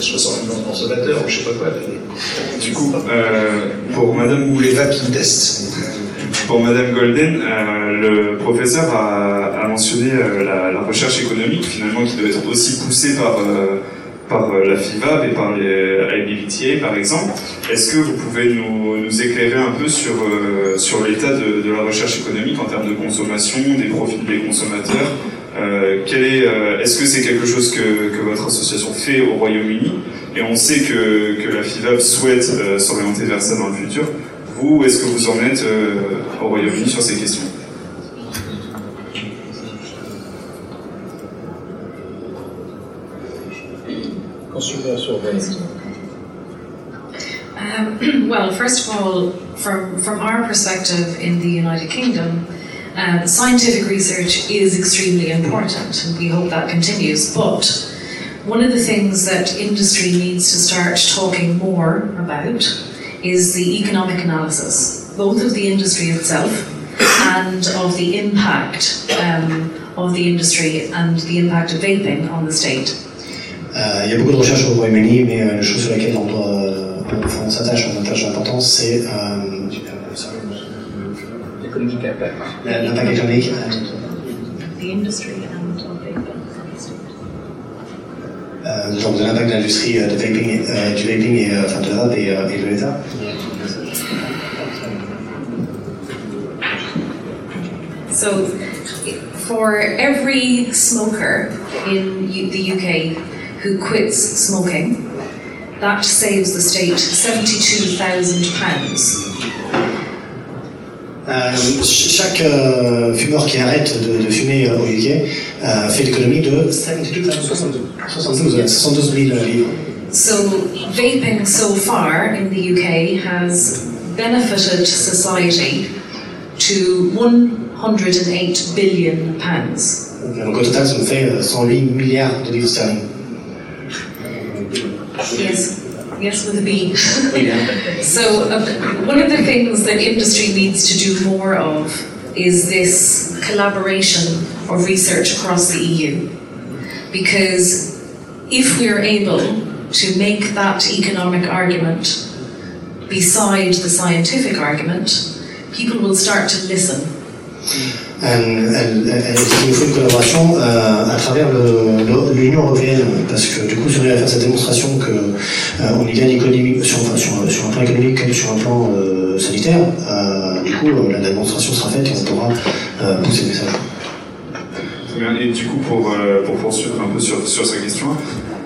60 millions de consommateurs, ou je sais pas quoi. Du coup, euh, pour Madame ou les vaping tests. Pour Madame Golden, euh, le professeur a, mentionné euh, la, recherche économique finalement qui doit être aussi poussée par euh, par la FIVAB et par les IBVTA par exemple. Est-ce que vous pouvez nous, éclairer un peu sur, sur l'état de, la recherche économique en termes de consommation, des profils des consommateurs euh, est, est-ce que c'est quelque chose que, que, votre association fait au Royaume-Uni? Et on sait que, que la FIVAB souhaite s'orienter vers ça dans le futur. Vous, est-ce que vous en êtes au Royaume-Uni sur ces questions Um, well, first of all, from, from our perspective in the United Kingdom, Uh, scientific research is extremely important, and we hope that continues. But one of the things that industry needs to start talking more about is the economic analysis, both of the industry itself and of the impact um, of the industry and the impact of vaping on the state. Euh, il y a beaucoup de recherches au Royaume-Uni, mais euh, la chose sur laquelle on doit, euh, on s'attache, on attache l'importance, c'est euh, impact. L'impact économique. The industry euh, donc de l'impact de l'industrie euh, vaping, euh, du vaping et, euh, enfin de et, euh, et de l'État. So, for every smoker in U the UK who quits smoking, that saves the state £72,000 Euh, chaque euh, fumeur qui arrête de, de fumer euh, au UK euh, fait l'économie de 72, 72, 72 000 livres. So, vaping so far in the UK has benefited society to 108 billion pounds. Donc au total, ça nous fait 108 milliards de livres sterling. Yes. Yes, with a B. so, uh, one of the things that industry needs to do more of is this collaboration of research across the EU. Because if we are able to make that economic argument beside the scientific argument, people will start to listen. Elle, il faut une collaboration à travers l'Union européenne, parce que du coup, si on arrive à faire cette démonstration qu'on y gagne économique, sur, un plan économique comme sur un plan sanitaire, du coup, la démonstration sera faite et on pourra pousser le message. Et du coup, pour, pour poursuivre un peu sur, sur sa question,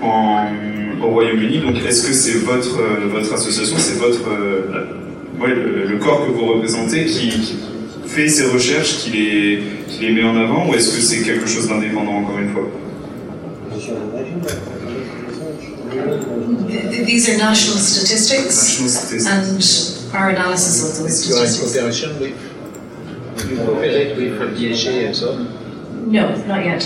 au Royaume-Uni, est-ce que c'est votre, votre association, c'est votre le, corps que vous représentez qui, fait ces recherches, qui les, qui les met en avant, ou est-ce que c'est quelque chose d'indépendant encore une fois? These are national statistics, national statistics. and our analysis of those statistics. You cooperate with DHA and so No, not yet.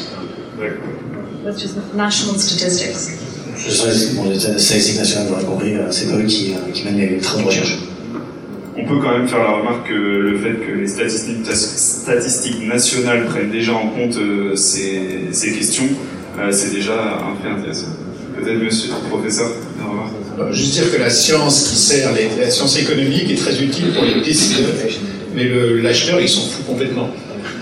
That's just national statistics. Je sais, bon, les statistiques nationales, vous l'aurez compris, c'est eux qui, qui mènent les travaux de recherche on peut quand même faire la remarque que le fait que les statistiques, nationales prennent déjà en compte euh, ces, questions, euh, c'est déjà un fait intéressant. Peut-être, monsieur le professeur, une remarque Juste dire que la science qui sert, la science économique est très utile pour les décideurs, mais l'acheteur, il s'en fout complètement.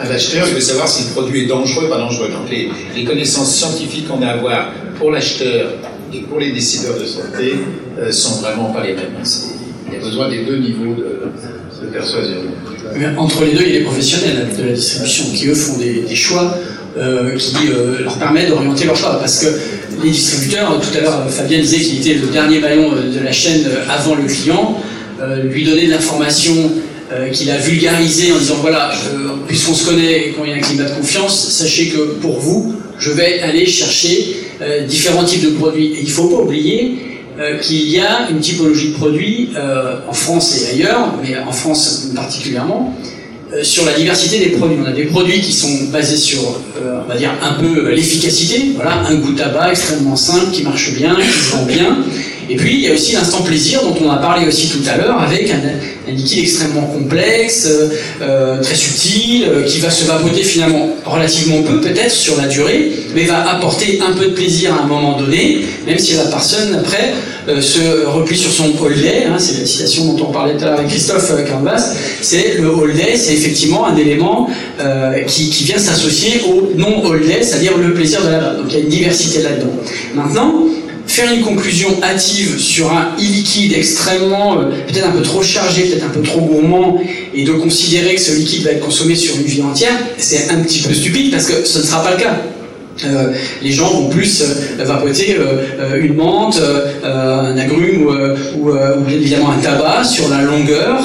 Un acheteur, il veut savoir si le produit est dangereux ou pas dangereux. Donc les, les connaissances scientifiques qu'on a à avoir pour l'acheteur et pour les décideurs de santé euh, sont vraiment pas les mêmes. Il y a besoin des deux niveaux de, persuasion. entre les deux, il y a les professionnels de la distribution qui, eux, font des, choix euh, qui euh, leur permettent d'orienter leur choix. Parce que les distributeurs, tout à l'heure, Fabien disait qu'il était le dernier maillon euh, de la chaîne avant le client, lui donner de l'information qu'il a vulgarisée en disant voilà, puisqu'on se connaît il y a un climat de confiance, sachez que pour vous, je vais aller chercher différents types de produits. Et il ne faut pas oublier euh, qu'il y a une typologie de produits euh, en France et ailleurs, mais en France particulièrement, euh, sur la diversité des produits. On a des produits qui sont basés sur, on va dire, un peu l'efficacité, voilà, un goût tabac extrêmement simple, qui marche bien, qui se vend bien. Et puis, il y a aussi l'instant plaisir dont on a parlé aussi tout à l'heure, avec un, liquide extrêmement complexe, très subtil, qui va se vapoter finalement relativement peu, peut-être sur la durée, mais va apporter un peu de plaisir à un moment donné, même si la personne, après, euh, se replie sur son all day, hein, c'est la citation dont on parlait tout à l'heure avec Christophe euh, Canvas, c'est le all day, c'est effectivement un élément euh, qui, vient s'associer au non all day, c'est-à-dire le plaisir de la base. Donc il y a une diversité là-dedans. Maintenant, faire une conclusion hâtive sur un e-liquide extrêmement, peut-être un peu trop chargé, peut-être un peu trop gourmand, et de considérer que ce liquide va être consommé sur une vie entière, c'est un petit peu stupide parce que ce ne sera pas le cas. Euh, les gens vont plus euh, vapoter euh, une menthe, un agrume ou, bien évidemment un tabac sur la longueur,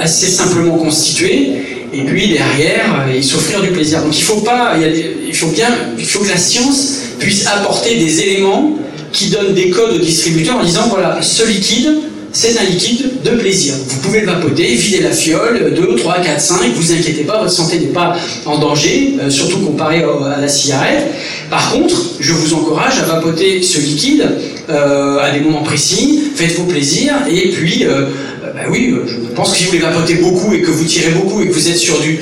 assez simplement constitué, et puis derrière, ils s'offrir du plaisir. Donc il faut pas, il, faut bien, il faut que la science puisse apporter des éléments qui donnent des codes aux distributeurs en disant voilà, ce liquide, c'est un liquide de plaisir. Vous pouvez le vapoter, vider la fiole, 2, 3, 4, 5, vous inquiétez pas, votre santé n'est pas en danger, euh, surtout comparé à la cigarette. Par contre, je vous encourage à vapoter ce liquide euh, à des moments précis, faites-vous plaisir, et puis, euh, bah oui, je pense que si vous voulez vapoter beaucoup et que vous tirez beaucoup et que vous êtes sur du,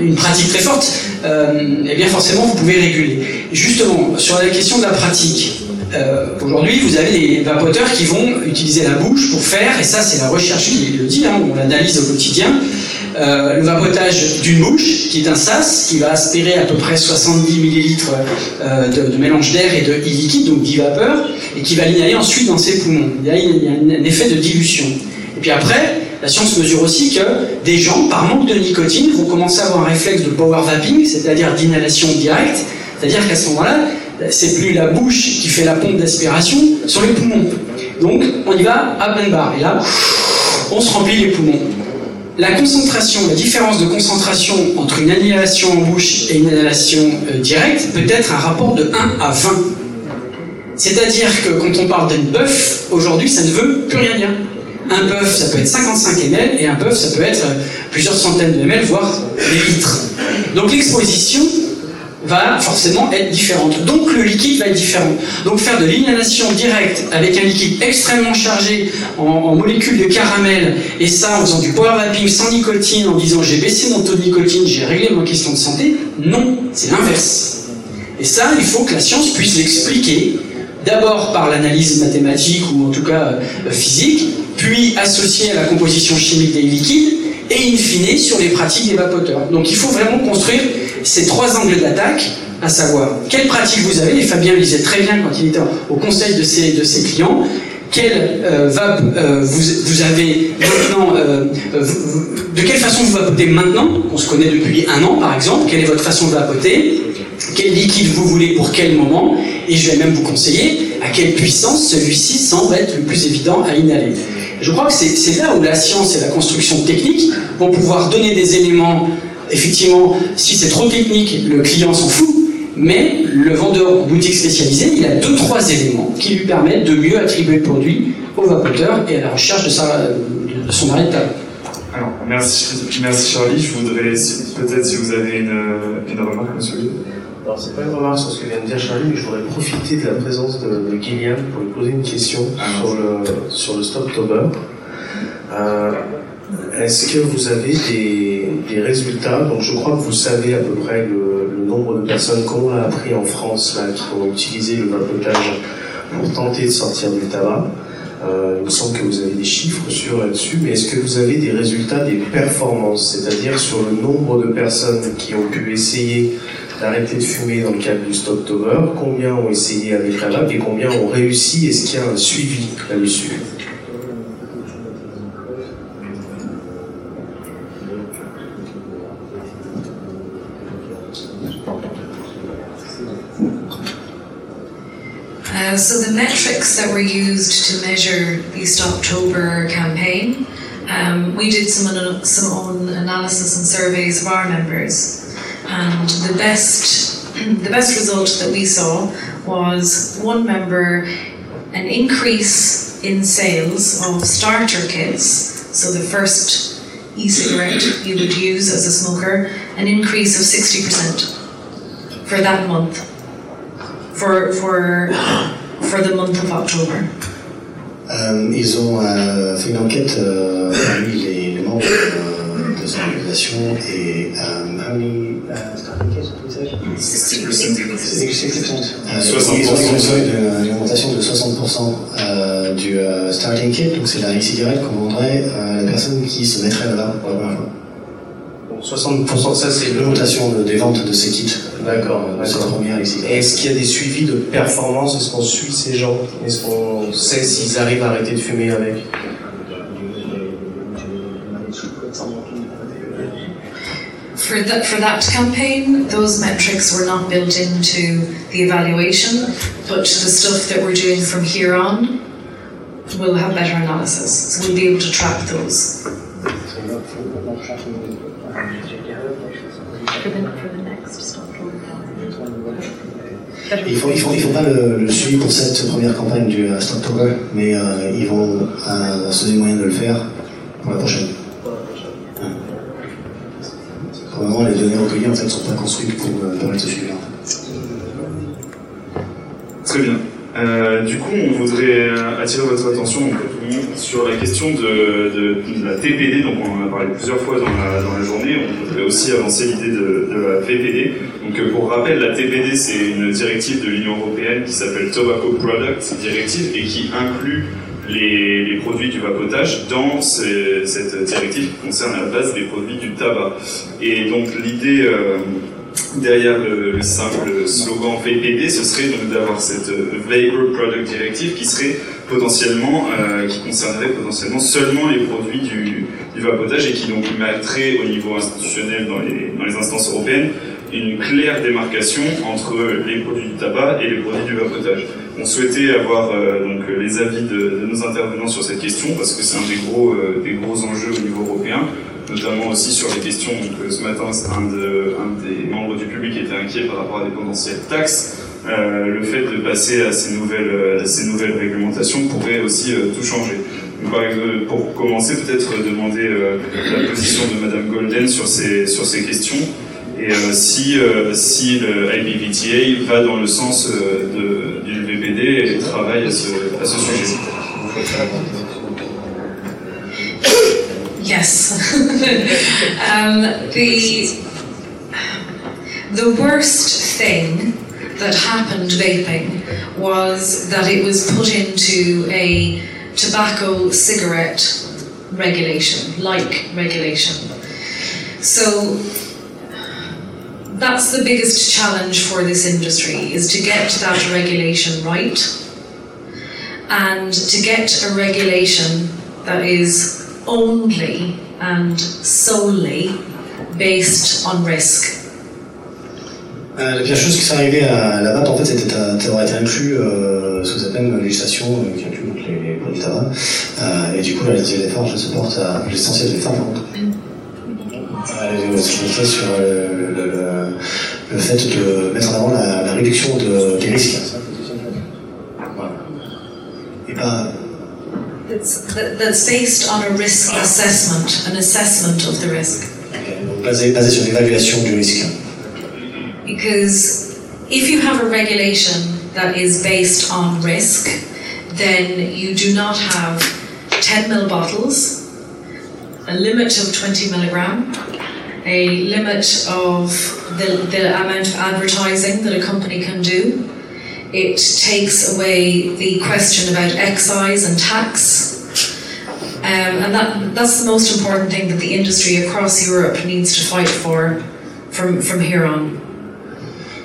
une pratique très forte, eh bien forcément vous pouvez réguler. Justement, sur la question de la pratique, euh, aujourd'hui, vous avez des vapoteurs qui vont utiliser la bouche pour faire, et ça c'est la recherche qui le dit, hein, on l'analyse au quotidien, euh, le vapotage d'une bouche, qui est un sas, qui va aspirer à peu près 70 millilitres euh, de, mélange d'air et de liquide, donc vapeur, et qui va l'inhaler ensuite dans ses poumons. Il y a, il y a un effet de dilution. Et puis après, la science mesure aussi que des gens, par manque de nicotine, vont commencer à avoir un réflexe de power vaping, c'est-à-dire d'inhalation directe, c'est-à-dire qu'à ce moment-là, c'est plus la bouche qui fait la pompe d'aspiration, sur les poumons. Donc, on y va à plein barre. Et là, on se remplit les poumons. La concentration, la différence de concentration entre une inhalation en bouche et une inhalation euh, directe peut être un rapport de 1 à 20. C'est-à-dire que quand on parle d'un bœuf, aujourd'hui, ça ne veut plus rien dire. Un bœuf, ça peut être 55 ml, et un bœuf, ça peut être euh, plusieurs centaines de ml, voire des litres. Donc l'exposition va forcément être différente. Donc le liquide va être différent. Donc faire de l'inhalation directe avec un liquide extrêmement chargé en, molécules de caramel, et ça en faisant du power vaping sans nicotine, en disant j'ai baissé mon taux de nicotine, j'ai réglé ma question de santé, non, c'est l'inverse. Et ça, il faut que la science puisse l'expliquer, d'abord par l'analyse mathématique ou en tout cas euh, physique, puis associée à la composition chimique des liquides, et in fine sur les pratiques des vapoteurs. Donc il faut vraiment construire ces trois angles d'attaque, à savoir quelles pratiques vous avez, et Fabien le disait très bien quand il était au conseil de ses, de ses clients, quelle euh, vape euh, vous, vous, avez maintenant, euh, de quelle façon vous vapotez maintenant, on se connaît depuis un an par exemple, quelle est votre façon de vapoter, quel liquide vous voulez pour quel moment, et je vais même vous conseiller à quelle puissance celui-ci semble être le plus évident à inhaler. Je crois que c'est là où la science et la construction technique vont pouvoir donner des éléments. Effectivement, si c'est trop technique, le client s'en fout, mais le vendeur en boutique spécialisée, il a deux, trois éléments qui lui permettent de mieux attribuer le produit au vapoteur et à la recherche de, sa, de son arrêt de table. Alors, merci, merci Charlie. Je voudrais, peut-être si vous avez une, une remarque, monsieur alors, c'est pas une remarque sur ce que vient de dire Charlie, mais je voudrais profiter de la présence de, de Gillian pour lui poser une question ah, sur, le, sur le Stoptober. Euh, Est-ce que vous avez des, résultats Donc, je crois que vous savez à peu près le, le nombre de personnes qu'on a appris en France là, qui ont utilisé le vapotage pour tenter de sortir du tabac. Euh, il me semble que vous avez des chiffres sur là-dessus, mais est-ce que vous avez des résultats des performances, c'est-à-dire sur le nombre de personnes qui ont pu essayer d'arrêter de fumer dans le cadre du Stoptober, combien ont essayé avec la vape et combien ont réussi, est-ce qu'il y a un suivi là-dessus? Uh, so the metrics that were used to measure the Stoptober campaign, um, we did some, some own analysis and surveys of our members. And the best, the best result that we saw was one member, an increase in sales of starter kits, so the first e-cigarette you would use as a smoker, an increase of 60% for that month, for, for, for the month of October. Euh, ils ont euh, fait une enquête euh, parmi les, les membres euh, de cette organisation et um, how many uh, starting 60%. Ils ont une, une augmentation de 60% euh, du uh, starting kit, donc c'est la e-cigarette qu'on vendrait à la personne qui se mettrait là-bas pour la première fois. 60%, ça c'est l'augmentation des ventes de ces kits. D'accord. C'est la première ici. Est-ce qu'il y a des suivis de performance? Est-ce qu'on suit ces gens? Est-ce qu'on sait s'ils arrivent à arrêter de fumer avec? For that, for that campaign, those metrics were not built into the evaluation, but the stuff that we're doing from here on will have better analysis. So we'll be able to track those. For the, for the next stop. Ils font, ils font, ils font pas le, le, suivi pour cette première campagne du uh, Stoptober, mais euh, ils vont euh, se donner moyen de le faire pour la prochaine. Pour le moment, les données recueillies en fait sont pas construites pour euh, permettre ce suivi-là. Très bien. Euh, du coup, on voudrait attirer votre attention sur la question de, la TPD. Donc, on en a parlé plusieurs fois dans la, journée. On voudrait aussi avancer l'idée de, la VPD. Donc, euh, pour rappel, la TPD, c'est une directive de l'Union européenne qui s'appelle Tobacco Product Directive et qui inclut les, produits du vapotage dans cette directive qui concerne à la base des produits du tabac. Et donc, l'idée. Euh, derrière le, le, simple slogan VPD, ce serait d'avoir cette Vapor Product Directive qui serait potentiellement, euh, qui concernerait potentiellement seulement les produits du, du, vapotage et qui donc mettrait au niveau institutionnel dans les, dans les instances européennes une claire démarcation entre les produits du tabac et les produits du vapotage. On souhaitait avoir euh, donc les avis de, de, nos intervenants sur cette question parce que c'est un des gros, euh, des gros enjeux au niveau européen notamment aussi sur les questions. Donc, ce matin, un, de, un, des membres du public était inquiet par rapport à des potentielles taxes. Euh, le fait de passer à ces nouvelles, nouvelles réglementations pourrait aussi euh, tout changer. Donc, pour commencer, peut-être demander euh, la position de Madame Golden sur ces, questions et euh, si, euh, si le IPVTA va dans le sens du VPD et travaille à ce, à ce sujet. Yes. um, the the worst thing that happened vaping was that it was put into a tobacco cigarette regulation, like regulation. So that's the biggest challenge for this industry is to get that regulation right and to get a regulation that is only and solely based on risk. Euh, la pire chose qui s'est arrivée à la en fait, c'était d'avoir été inclus euh, sous cette même législation euh, qui inclut donc, les, produits tabac. Euh, et du coup, la LZFR, je supporte à l'essentiel des femmes, par contre. Euh, je sur le, le, le, le, fait de mettre en avant la, la réduction de, des risques. Voilà. Et pas. That's, that's based on a risk assessment, an assessment of the risk. Okay. Donc basé, basé sur l'évaluation du risque. Because if you have a regulation that is based on risk, then you do not have 10 ml bottles, a limit of 20 milligram, a limit of the, the amount of advertising that a company can do. It takes away the question about excise and tax. Um, and that, that's the most important thing that the industry across Europe needs to fight for from, from here on.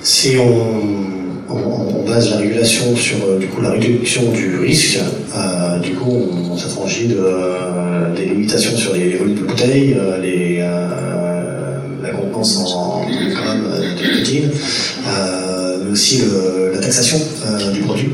Si on, on, on, base la régulation sur euh, du coup, la réduction du risque, euh, du coup on, on s'affranchit de, euh, des limitations sur les, les volumes de bouteilles, euh, les, euh, la contenance en, grammes de nicotine, mais aussi le, la taxation du produit.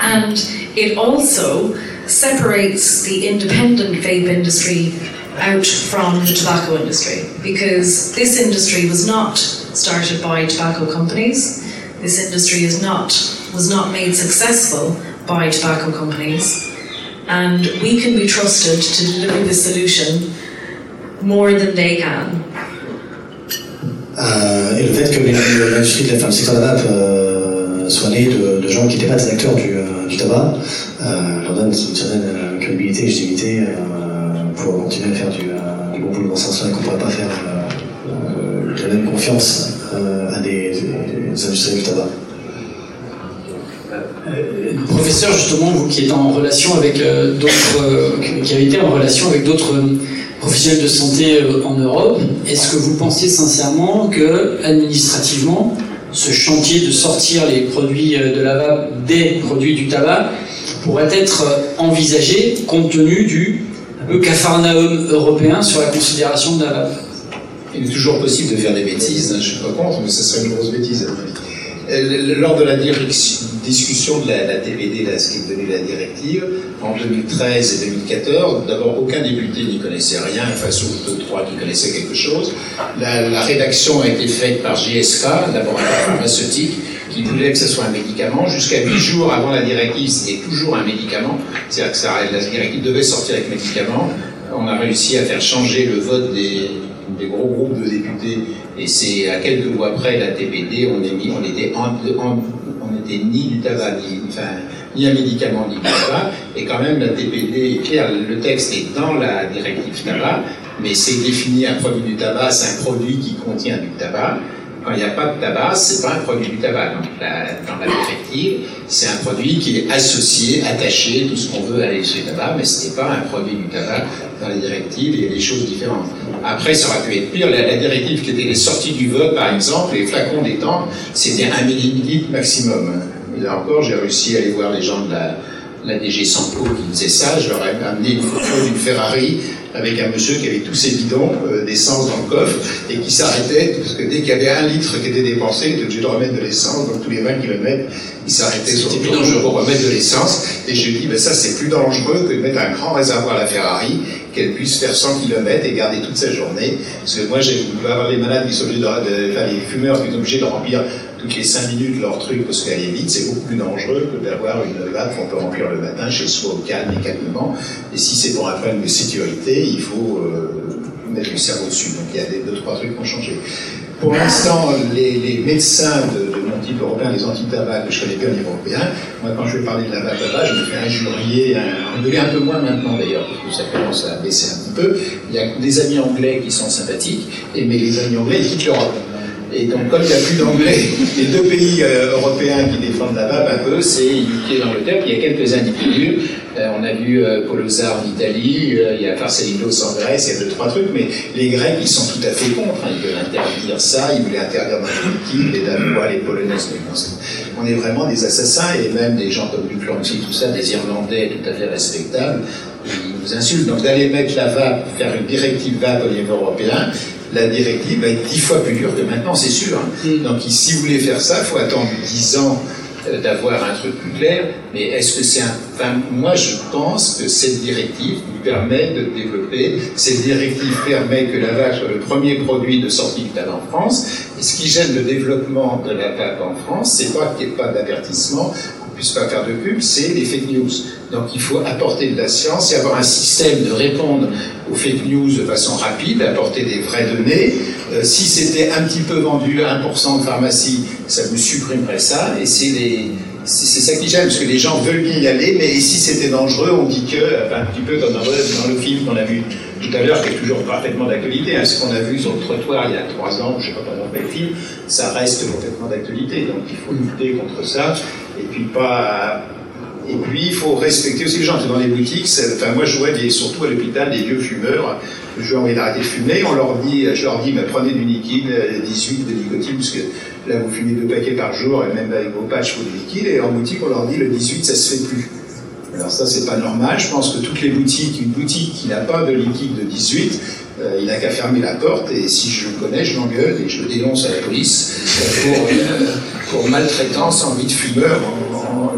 And it also separates the independent vape industry out from the tobacco industry because this industry was not started by tobacco companies. This industry is not was not made successful by tobacco companies, and we can be trusted to deliver the solution more than they can. Euh, et le fait que l'industrie de la pharmaceutique de la euh, soit née de, de, gens qui n'étaient pas des acteurs du, euh, du tabac euh, leur donne une certaine euh, crédibilité et légitimité euh, pour continuer à faire du, euh, du bon boulot dans ce sens-là et qu'on ne pourrait pas faire euh, de la même confiance euh, à des, industriels du tabac. professeur, justement, vous qui êtes en relation avec d'autres, qui avez été en relation avec d'autres professionnels de santé en Europe, est-ce que vous pensez sincèrement que, administrativement, ce chantier de sortir les produits de la des produits du tabac pourrait être envisagé compte tenu du le capharnaüm européen sur la considération de la. Il est toujours possible de faire des bêtises, hein, je ne suis pas contre, mais ce serait une grosse bêtise avis. Lors de la discussion de la, la TVD, là, ce qui est devenu la directive, en 2013 et 2014, d'abord aucun député n'y connaissait rien, enfin sauf deux, trois qui connaissaient quelque chose. La, rédaction a été faite par GSK, laboratoire pharmaceutique, qui voulait que ce soit un médicament. Jusqu'à 8 jours avant la directive, c'était toujours un médicament. C'est-à-dire que la directive devait sortir avec médicament. On a réussi à faire changer le vote des, gros groupes de députés. Et c'est à quelques mois près, la TPD, on, est était ni du tabac, ni, un médicament, ni du tabac. Et quand même, la TPD, le texte est dans la directive tabac, mais c'est défini un produit du tabac, c'est un produit qui contient du tabac il n'y a pas de tabac, c'est pas un produit du tabac. Dans la directive, c'est un produit qui est associé, attaché, tout ce qu'on veut à l'industrie du tabac, mais ce n'est pas un produit du tabac dans la directive, il y a des choses différentes. Après, ça aurait pu être pire. La, directive qui était les sorties du vote, par exemple, les flacons d'étang, c'était un millilitre maximum. Et là encore, j'ai réussi à aller voir les gens de la, DG Sampo qui disait ça. Je leur ai amené une photo d'une Ferrari avec un monsieur qui avait tous ses bidons euh, d'essence dans le coffre et qui s'arrêtait, parce que dès qu'il y avait un litre qui était dépensé, il était obligé de remettre de l'essence, donc tous les 20 km, il s'arrêtait sur le bidon pour remettre de l'essence. Et je lui ai dit, ben ça c'est plus dangereux que de mettre un grand réservoir à la Ferrari, qu'elle puisse faire 100 km et garder toute sa journée. Parce que moi, j'ai avoir les malades qui sont obligés de, de, enfin, les fumeurs qui sont obligés de remplir toutes les 5 minutes leur truc parce qu'elle est vide, c'est beaucoup plus dangereux que d'avoir une vape qu'on peut remplir le matin chez soi au calme et calmement. Et si c'est pour un problème de sécurité, il faut euh, mettre le cerveau dessus. Donc il y a des, deux, trois trucs qui ont changé. Pour l'instant, les, médecins de, mon type européen, les anti-tabac que je connais bien au niveau européen, moi quand je vais parler de la vape tabac, je me fais injurier, on devient un peu moins maintenant d'ailleurs, parce que ça commence à baisser un petit peu. Il y a des amis anglais qui sont sympathiques, mais les amis anglais quittent l'Europe. Et donc, comme il n'y a plus d'anglais, les deux pays euh, européens qui défendent la vape un peu, c'est UK et l'Angleterre, il y a quelques individus on a vu Polozar en Italie, il y a Pharsalicos en Grèce, il y a deux, trois trucs, mais les Grecs, ils sont tout à fait contre. Hein. Ils veulent interdire ça, ils voulaient interdire dans les les Danois, les Polonais, on est vraiment des assassins, et même des gens comme Duplanty, tout ça, des Irlandais tout à fait respectables, ils nous insultent. Donc d'aller mettre la VAP, faire une directive VAP au niveau européen, la directive va être dix fois plus dure que maintenant, c'est sûr. Hein. Mm. Donc si vous voulez faire ça, il faut attendre dix ans euh, d'avoir un truc plus clair, mais est-ce que c'est un... Enfin, moi, je pense que cette directive lui permet de développer, cette directive permet que la vache soit le premier produit de sortie de tabac en France, et ce qui gêne le développement de la vape en France, c'est pas qu'il n'y ait pas d'avertissement, puisse pas faire de pub, c'est les fake news. Donc il faut apporter de la science et avoir un système de répondre aux fake news de façon rapide, apporter des vraies données. Euh, si c'était un petit peu vendu à 1% de pharmacie, ça vous supprimerait ça. Et c'est les, ça qui gêne, parce que les gens veulent bien y aller, mais si c'était dangereux, on dit que, un petit peu comme dans le, dans le film qu'on a vu tout à l'heure, qui est toujours parfaitement d'actualité, hein, ce qu'on a vu sur le trottoir il y a trois ans, je ne sais pas dans quel film, ça reste complètement d'actualité. Donc il faut lutter contre ça, et puis, il faut respecter aussi les gens. Dans les boutiques, enfin, moi, je vois surtout à l'hôpital des vieux fumeurs. Je envie d'arrêter de fumer. On leur dit, je leur dis, prenez du liquide, 18 de nicotine, parce que là, vous fumez deux paquets par jour, et même avec vos patchs, vous du liquide. Et en boutique, on leur dit, le 18, ça se fait plus. Alors ça, c'est pas normal. Je pense que toutes les boutiques, une boutique qui n'a pas de liquide de 18, euh, il n'a qu'à fermer la porte et si je le connais, je l'engueule et je le dénonce à la police pour, euh, pour maltraitance en vie de fumeur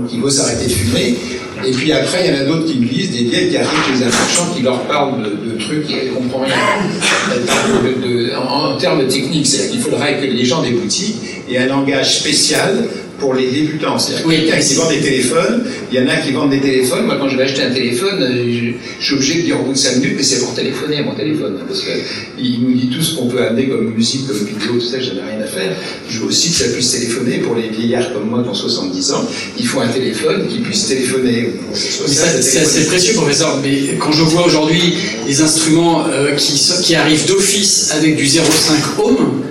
qui veut s'arrêter de fumer. Et puis après, il y en a d'autres qui me disent, des vieilles qui arrivent chez un marchand qui leur parlent de, trucs et ne comprennent rien. en, termes techniques, c'est-à-dire faudrait que les gens des boutiques aient un langage spécial pour les débutants. C'est-à-dire oui, quelqu'un qui vend des téléphones, il y en a qui vendent des téléphones. Moi, quand je vais acheter un téléphone, euh, je, suis obligé de dire au bout de 5 minutes, mais c'est pour téléphoner, mon téléphone. Parce qu'il nous dit tout ce qu'on peut amener comme musique, comme vidéo, tout ça, j'en ai rien à faire. Je veux aussi que ça puisse téléphoner pour les vieillards comme moi qui ont 70 ans. Il faut un téléphone qui puisse téléphoner. C'est assez précieux, professeur. Mais quand je vois aujourd'hui les instruments euh, qui, qui arrivent d'office avec du 0,5 ohm,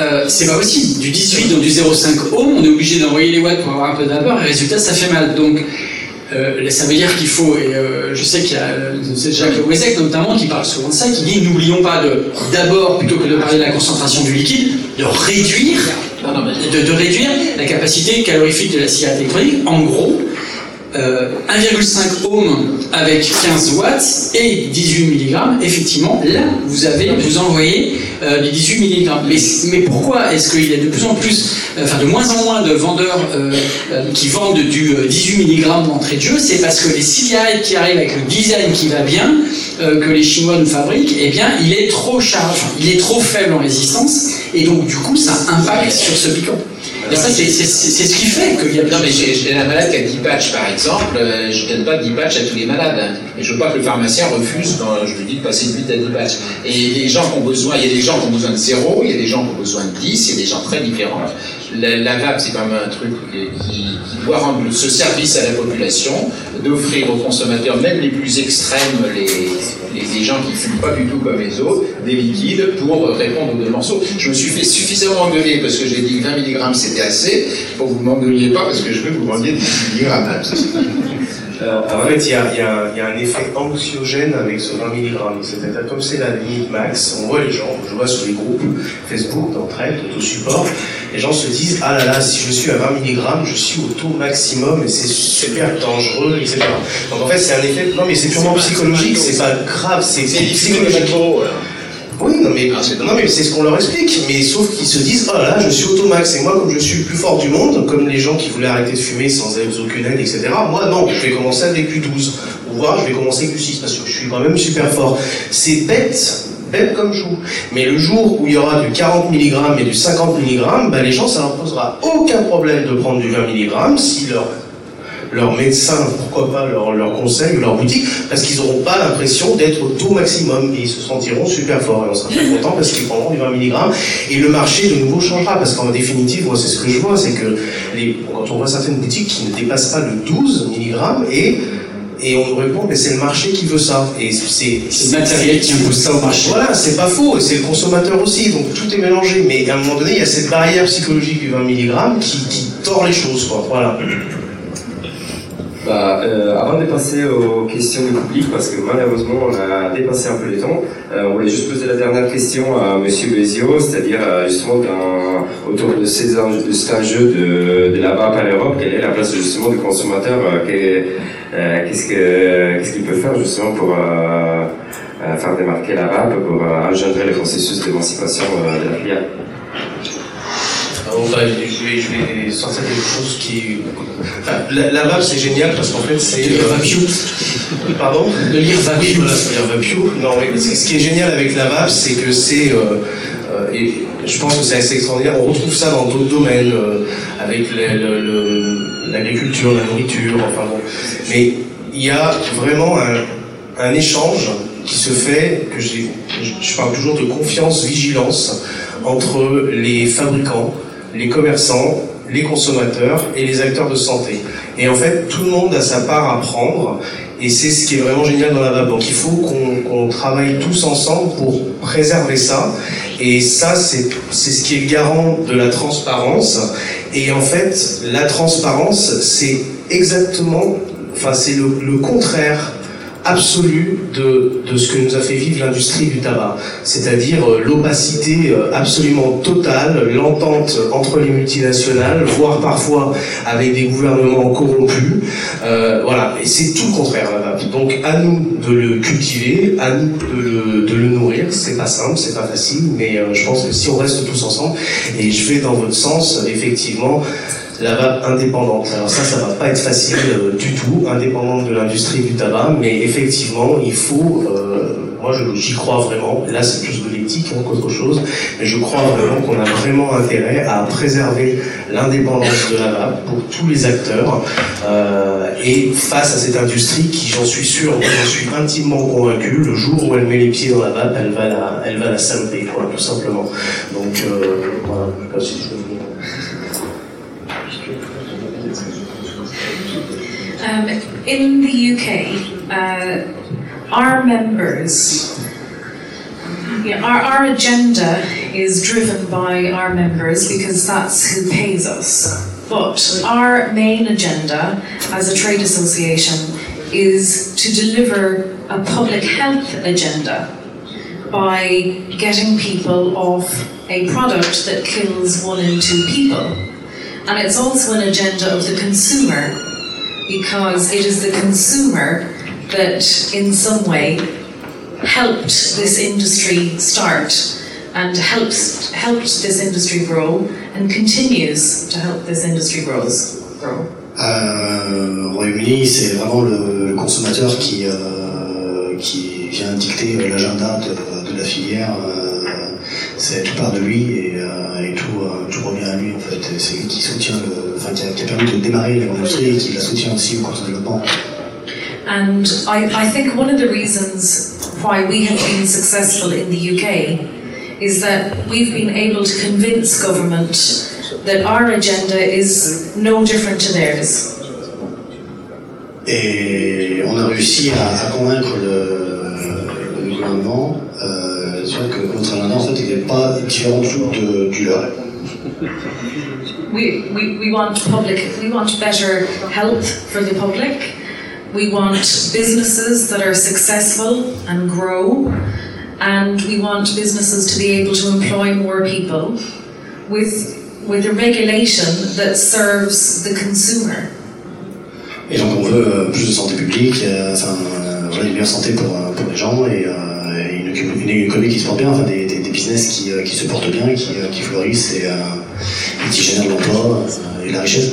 euh, c'est pas possible. Du 18 dans du 0,5 ohm, on est obligé d'envoyer les watts pour avoir un peu de vapeur, et résultat, ça fait mal. Donc, euh, ça veut dire qu'il faut, et euh, je sais qu'il y a Jacques Wezek notamment qui parle souvent de ça, qui dit n'oublions pas de, d'abord, plutôt que de parler de la concentration du liquide, de réduire, de, de réduire la capacité calorifique de la cigarette électronique. En gros, 1,5 euh, ohm avec 15 watts et 18 mg, effectivement, là, vous avez, vous envoyez euh, du 18 mg. Mais, mais pourquoi est-ce qu'il y a de plus en plus, euh, enfin de moins en moins de vendeurs qui vendent du 18 mg d'entrée de jeu? C'est parce que les cigarettes qui arrivent avec le design qui va bien, que les Chinois nous fabriquent, eh bien, il est trop chargé, il est trop faible en résistance, et donc du coup, ça impacte sur ce piquant. Et ça, c'est ce qui fait a. Non, mais j'ai un malade qui a 10 patchs, par exemple. Euh, je ne donne pas 10 patchs à tous les malades. Hein. Et je veux pas que le pharmacien refuse je lui dis de passer de 8 à 10 patchs. Et les gens qui ont besoin, il y a des gens qui ont besoin de 0, il y a des gens qui ont besoin de 10, il y a des gens très différents. La, vape, c'est quand même un truc qui, qui, doit rendre ce service à la population, d'offrir aux consommateurs, même les plus extrêmes, les, les, gens qui ne fument pas du tout comme les autres, des liquides pour répondre aux deux morceaux. Je me suis fait suffisamment engueuler parce que j'ai dit que 20 mg c'était assez, pour que vous m'engueuliez pas parce que je veux que vous vendiez 10 mg. Euh, en fait, il y a, y, a, y a, un effet anxiogène avec ce 20 mg. C'est-à-dire, comme c'est la limite max, on voit les gens, je vois sur les groupes Facebook d'entraide, tout support, les gens se disent Ah là là, si je suis à 20 mg, je suis au taux maximum et c'est super dangereux, etc. Donc en fait, c'est un effet. Non, mais c'est purement psychologique, c'est pas grave, c'est psychologique. Oui, non mais, non, mais c'est ce qu'on leur explique. Mais sauf qu'ils se disent, oh là, je suis automax. Et moi, comme je suis le plus fort du monde, comme les gens qui voulaient arrêter de fumer sans aucune aide, etc., moi, non, je vais commencer avec Q12. Ou voir, je vais commencer avec Q6 parce que je suis quand même super fort. C'est bête, bête comme joue. Mais le jour où il y aura du 40 mg et du 50 mg, bah, les gens, ça leur posera aucun problème de prendre du 20 mg si leur leur médecin, pourquoi pas leur, leur conseil ou leur boutique, parce qu'ils n'auront pas l'impression d'être au taux maximum et ils se sentiront super forts. Et on sera très content parce qu'ils prendront du 20 mg et le marché de nouveau changera. Parce qu'en définitive, moi c'est ce que je vois, c'est que les, quand on voit certaines boutiques qui ne dépassent pas le 12 mg et et on nous répond mais c'est le marché qui veut ça. Et c'est le matériel qui impose ça au marché. Voilà c'est pas faux. Et c'est le consommateur aussi. Donc tout est mélangé. Mais à un moment donné il y a cette barrière psychologique du 20 mg qui, qui tord les choses quoi. Voilà Bah, euh, avant de passer aux questions du public, parce que malheureusement on a dépassé un peu le temps, euh, on voulait juste poser la dernière question à Monsieur Bezio, c'est-à-dire euh, justement autour de, cet enjeu de, de la à l'Europe, quelle est la place justement du consommateur, qu'est-ce qu'il qu peut faire justement pour faire démarquer la pour engendrer le processus d'émancipation de la filière? Bah, je, vais, je vais sortir quelque chose qui. Enfin, la, c'est génial parce qu'en fait, c'est. Euh, Pardon? De lire Vapio. Vapio. Non, mais ce qui est génial avec la c'est que c'est. Euh, euh, et je pense que c'est assez extraordinaire. On retrouve ça dans d'autres domaines, euh, avec l'agriculture, la nourriture, enfin bon. Mais il y a vraiment un, un échange qui se fait, que je, je parle toujours de confiance, vigilance entre les fabricants, les commerçants, les consommateurs et les acteurs de santé. Et en fait, tout le monde a sa part à prendre et c'est ce qui est vraiment génial dans la VAP. Donc il faut qu'on travaille tous ensemble pour préserver ça. Et ça, c'est ce qui est garant de la transparence. Et en fait, la transparence, c'est exactement, enfin c'est le, le contraire absolue de, de, ce que nous a fait vivre l'industrie du tabac, c'est-à-dire euh, l'opacité euh, absolument totale, l'entente entre les multinationales, voire parfois avec des gouvernements corrompus. Euh, voilà, et c'est tout le contraire. Donc à nous de le cultiver, à nous de le, de le nourrir. C'est pas simple, c'est pas facile, mais euh, je pense que si on reste tous ensemble, et je vais dans votre sens, effectivement, la vape indépendante. Alors ça, ça va pas être facile euh, du tout, indépendante de l'industrie du tabac, mais effectivement, il faut, euh, moi j'y crois vraiment, là c'est plus de l'éthique hein, qu'autre chose, mais je crois vraiment qu'on a vraiment intérêt à préserver l'indépendance de la vape pour tous les acteurs, euh, et face à cette industrie qui, j'en suis sûr, j'en suis intimement convaincu, le jour où elle met les pieds dans la vape, elle va la, elle va la saloper, quoi, tout simplement. Donc voilà, si je Um, in the UK, uh, our members, our, our agenda is driven by our members because that's who pays us. But our main agenda as a trade association is to deliver a public health agenda by getting people off a product that kills one in two people. And it's also an agenda of the consumer because it is the consumer that, in some way, helped this industry start and helps helped this industry grow and continues to help this industry grows, grow. Euh, au Royaume-Uni, c'est vraiment le, le, consommateur qui, euh, qui vient dicter euh, l'agenda de, de, la filière. Euh, c'est tout part de lui et, euh, et tout, euh, tout, revient à lui en fait. C'est lui qui soutient le, enfin qui a, qui a permis de démarrer l'industrie et qui la soutient aussi au cours du développement. And I, I think one of the reasons why we have been successful in the UK is that we've been able to convince government that our agenda is no different to theirs. Et on a réussi à, à convaincre le, le gouvernement euh, en fait n'était pas différent du tout de, du leur. We, we, we want public, we want better health for the public. We want businesses that are successful and grow, and we want businesses to be able to employ more people with, with a regulation that serves the consumer. Et donc on veut euh, plus de santé publique, euh, enfin, euh, une meilleure santé pour, pour les gens et, et une, économie qui se porte bien, enfin, des, des, des business qui, qui, se portent bien, qui, qui fleurissent et, et qui génèrent l'emploi et de la richesse.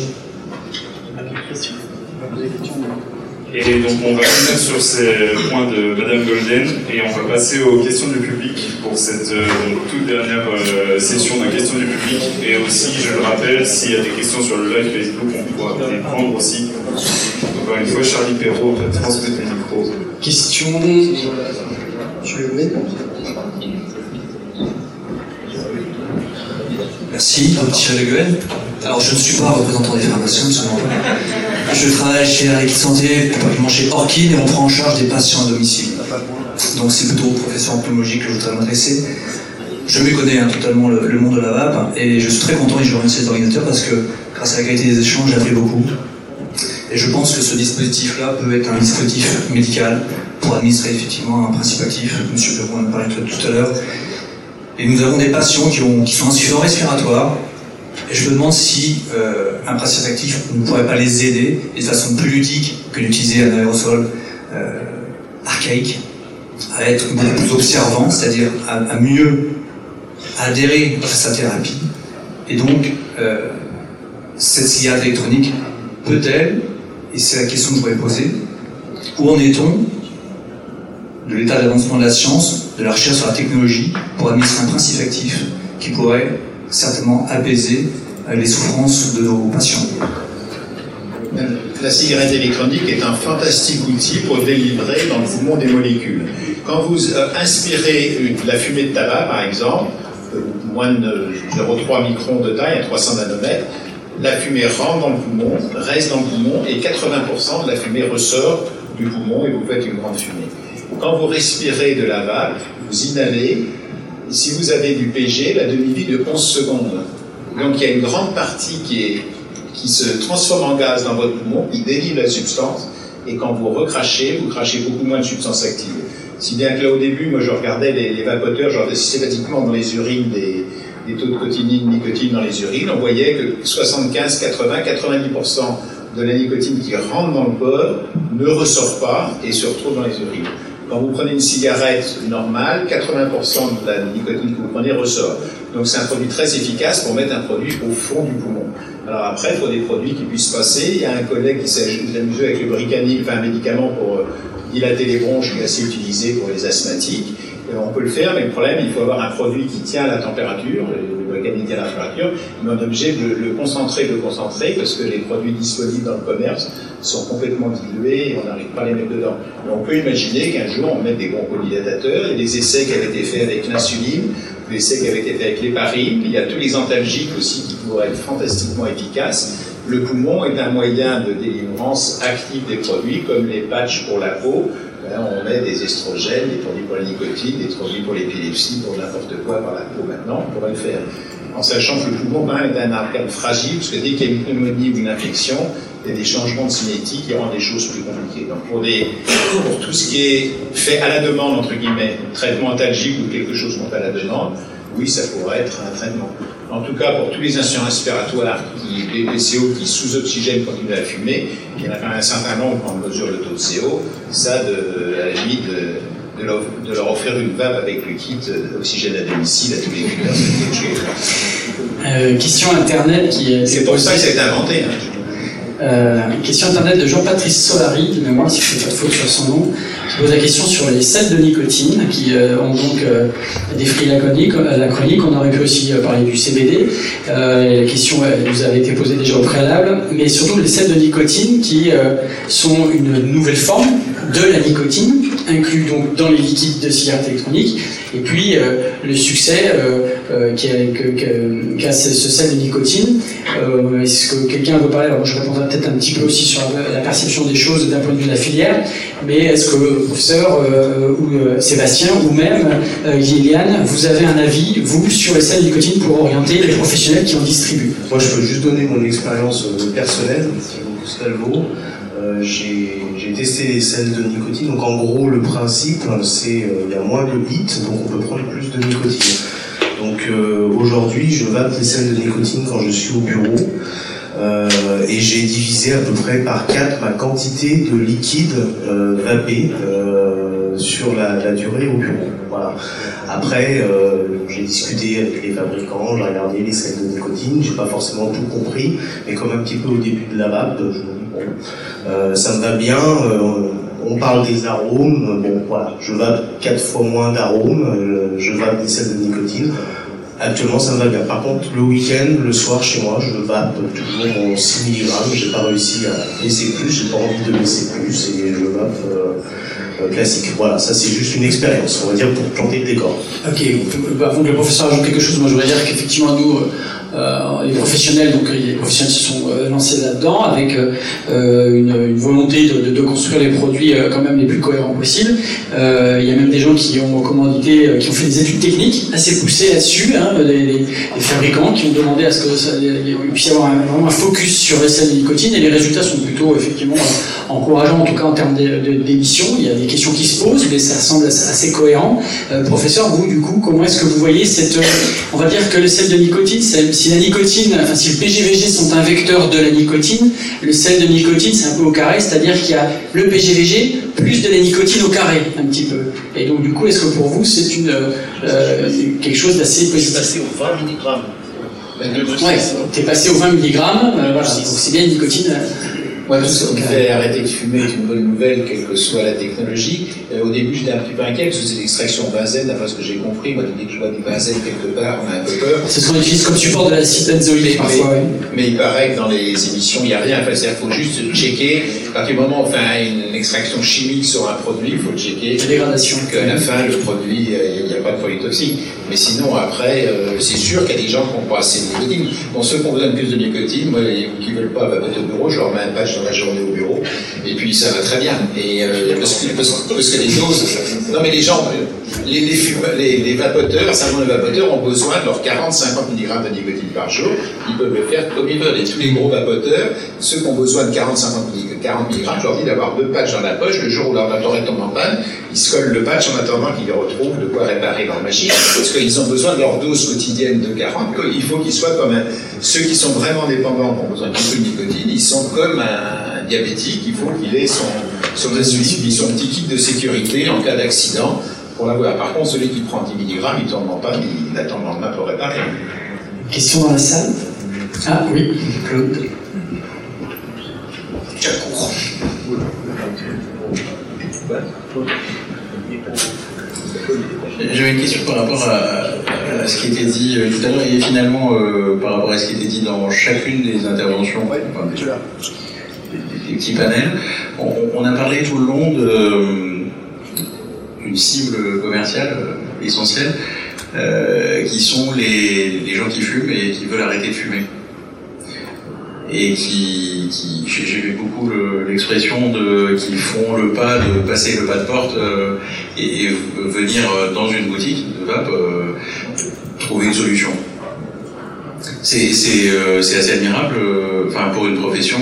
Et donc on va revenir sur ces points de Madame Golden et on va passer aux questions du public pour cette euh, donc, toute dernière euh, session de questions du public. Et aussi, je le rappelle, s'il y a des questions sur le live Facebook, on pourra les prendre aussi. Encore une fois, Charlie Perrault va transmettre le micro. Question. Je le. Merci, Thierry Le Guen. Alors, je ne suis pas représentant des pharmaciens, pas. Je travaille chez Eric Santé, particulièrement chez Orchid, et on prend en charge des patients à domicile. Donc, c'est plutôt aux professeurs entomologiques que je voudrais m'adresser. Je méconnais hein, totalement le, monde de la vape, et je suis très content et je remercie les organisateurs parce que, grâce à la qualité des échanges, j'ai appris beaucoup. Et je pense que ce dispositif-là peut être un dispositif médical pour administrer effectivement un principe actif. Monsieur Perron en a parlé tout à l'heure. Et nous avons des patients qui, ont, qui sont insuffisants respiratoires. Et je me demande si euh, un principe actif ne pourrait pas les aider de façon plus ludique que d'utiliser un aérosol euh, archaïque, à être beaucoup plus observant, c'est-à-dire à, mieux adhérer à sa thérapie. Et donc, euh, cette cigarette électronique peut-elle, et c'est la question que je voudrais poser, où en est-on de l'état d'avancement de la science, de la recherche sur la technologie, pour administrer un principe actif qui pourrait certainement apaiser les souffrances de nos patients la cigarette électronique est un fantastique outil pour délivrer dans le poumon des molécules. Quand vous euh, inspirez de la fumée de tabac, par exemple, euh, moins de 0,3 microns de taille à 300 nanomètres, la fumée rentre dans le poumon, reste dans le poumon et 80% de la fumée ressort du poumon et vous faites une grande fumée. Quand vous respirez de la vape, vous inhalez, si vous avez du PG, la demi-vie de 11 secondes. Donc il y a une grande partie qui se transforme en gaz dans votre poumon, qui délivre la substance, et quand vous recrachez, vous crachez beaucoup moins de substances actives. Si bien que là au début, moi je regardais les, vapoteurs, je regardais systématiquement dans les urines des, des taux de cotinine, nicotine dans les urines, on voyait que 75, 80, 90% de la nicotine qui rentre dans le corps ne ressort pas et se retrouve dans les urines. Quand vous prenez une cigarette normale, 80% de la nicotine que vous prenez ressort. Donc c'est un produit très efficace pour mettre un produit au fond du poumon. Alors après, il faut des produits qui puissent passer. Il y a un collègue qui s'est amusé avec le bricanil, enfin un médicament pour euh, dilater les bronches qui est assez utilisé pour les asthmatiques. On peut le faire, mais le problème, il faut avoir un produit qui tient à la température, le bricanil tient à la température, mais on est obligé de le concentrer, de le concentrer, parce que les produits disponibles dans le commerce sont complètement dilués et on n'arrive pas à les mettre dedans. Mais on peut imaginer qu'un jour, on mette des. Il y a des essais qui avaient été faits avec l'insuline, des essais qui avaient été faits avec l'héparine. Il y a tous les antalgiques aussi qui pourraient être fantastiquement efficaces. Le poumon est un moyen de délivrance active des produits, comme les patchs pour la peau. On met des estrogènes, des produits pour la nicotine, des produits pour l'épilepsie, pour n'importe quoi par la peau maintenant, on pourrait le faire. En sachant que le poumon est un organe fragile, parce que dès qu'il y a une pneumonie ou une infection, il y a des changements de cinétique qui rendent les choses plus compliquées. Donc pour, tout ce qui est fait à la demande, entre guillemets, traitement antalgique ou quelque chose qu'on à la demande, oui, ça pourrait être un traitement. En tout cas, pour tous les instruments respiratoires, qui, les PCO qui sous oxygène continuent à fumer, il y en a quand même un certain nombre quand on mesure le taux de CO, ça, de, à la limite, de, leur, offrir une vape avec le kit d'oxygène à domicile à tous les culteurs. Euh, question internet qui C'est pour ça que ça a été inventé. Hein. Euh, question internet de Jean-Patrice Solari, de mémoire si je ne fais pas de faute sur son nom, qui pose la question sur les sels de nicotine, qui euh, ont donc euh, défrit la chronique, la. On aurait pu aussi parler du CBD. la question vous avait été posée déjà au préalable, mais surtout les sels de nicotine qui sont une nouvelle forme de la nicotine, inclus donc dans les liquides de cigarettes électroniques, et puis le succès qu'a ce, ce sel de nicotine. Est-ce que quelqu'un veut parler? Alors je répondrai peut-être un petit peu aussi sur la, perception des choses d'un point de vue de la filière, mais est-ce que le professeur euh, ou euh, Sébastien ou même euh, Gillian, vous avez un avis, vous, sur les sels de nicotine pour orienter les professionnels qui en distribuent? Moi, je peux juste donner mon expérience personnelle, si vous j'ai testé les sels de nicotine. Donc en gros, le principe, c'est il y a moins de bits, donc on peut prendre plus de nicotine. Donc aujourd'hui, je vape les sels de nicotine quand je suis au bureau. Euh, et j'ai divisé à peu près par 4 ma quantité de liquide euh, vapé euh, sur la, durée au bureau. Après, j'ai discuté avec les fabricants, j'ai regardé les sels de nicotine, j'ai pas forcément tout compris, mais comme un petit peu au début de la vape, je me dis bon, ça me va bien. on parle des arômes, bon voilà, je vape 4 fois moins d'arômes, je vape des sels de nicotine. Actuellement, ça me va bien. Par contre, le week-end, le soir, chez moi, je vape toujours mon 6 mg. J'ai pas réussi à laisser plus, j'ai pas envie de laisser plus, et je vape euh, euh, classique. Voilà, ça c'est juste une expérience, on va dire, pour planter le décor. Ok, avant que le professeur ajoute quelque chose, moi je voudrais dire qu'effectivement, nous, les professionnels, donc les professionnels se sont lancés là-dedans avec une, volonté de, construire les produits quand même les plus cohérents possibles. Il y a même des gens qui ont commandité, qui ont fait des études techniques assez poussées là-dessus, hein, des, fabricants qui ont demandé à ce qu'il puisse y avoir un, vraiment un focus sur les sels de nicotine et les résultats sont plutôt effectivement encourageants en tout cas en termes d'émissions. Il y a des questions qui se posent, mais ça semble assez cohérent. Euh, professeur, vous, du coup, comment est-ce que vous voyez cette. Euh, on va dire que le sel de nicotine, si la nicotine, enfin, si le PGVG sont un vecteur de la nicotine, le sel de nicotine, c'est un peu au carré, c'est-à-dire qu'il y a le PGVG plus de la nicotine au carré, un petit peu. Et donc, du coup, est-ce que pour vous, c'est une, euh, quelque chose d'assez positif? passé aux 20 mg. Ouais, t'es passé aux 20 mg, voilà, c'est bien une nicotine. Ouais, tout ce qui fait arrêter de fumer est une bonne nouvelle, quelle que soit la technologie. Euh, au début, j'étais un petit peu inquiet parce que c'est l'extraction benzène, d'après ce que j'ai compris. Moi, dès que je vois du benzène quelque part, on a un peu peur. Ce qu'on utilise comme support de l'acide benzoïque parfois. Mais, mais, il paraît que dans les émissions, il n'y a rien. Enfin, c'est-à-dire qu'il faut juste checker. À partir du moment où on fait une extraction chimique sur un produit, il faut checker. La dégradation. Qu'à la fin, le produit, euh, il n'y a pas de produit toxique. Mais sinon, après, euh, c'est sûr qu'il y a des gens qui n'ont pas assez de nicotine. Bon, ceux qui ont besoin de plus de nicotine, moi, qui ne veulent pas vapoter au bureau, je leur mets un patch dans la journée au bureau. Et puis, ça va très bien. Et euh, parce, que, les doses. Non, mais les gens, les, vapoteurs, simplement les vapoteurs, ont besoin de leurs 40-50 mg de nicotine par jour. Ils peuvent le faire comme ils veulent. Et tous les gros vapoteurs, ceux qui ont besoin de 40-50 40 mg, je leur dis d'avoir deux patchs dans la poche. Le jour où leur vapeur tombe en panne, ils se collent le patch en attendant qu'ils retrouvent de quoi réparer leur machine. Parce qu'ils ont besoin de leur dose quotidienne de 40. Il faut qu'ils soient comme un... ceux qui sont vraiment dépendants, ont besoin de beaucoup de nicotine, ils sont comme un diabétique. Il faut qu'il ait son, son insuline, son petit kit de sécurité en cas d'accident pour l'avoir. Par contre, celui qui prend 10 mg, il tombe en panne, il attend le lendemain pour réparer. Question dans la salle? Ah oui, Claude. J'avais une question par rapport à, ce qui était dit euh, tout à l'heure et finalement euh, par rapport à ce qui était dit dans chacune des interventions, des, petits panels. On, a parlé tout le long d'une cible commerciale euh, essentielle qui sont les, gens qui fument et qui veulent arrêter de fumer et qui, j'ai vu beaucoup l'expression de qui font le pas de passer le pas de porte euh, et, venir euh, dans une boutique de vape euh, trouver une solution. C'est assez admirable, pour une profession,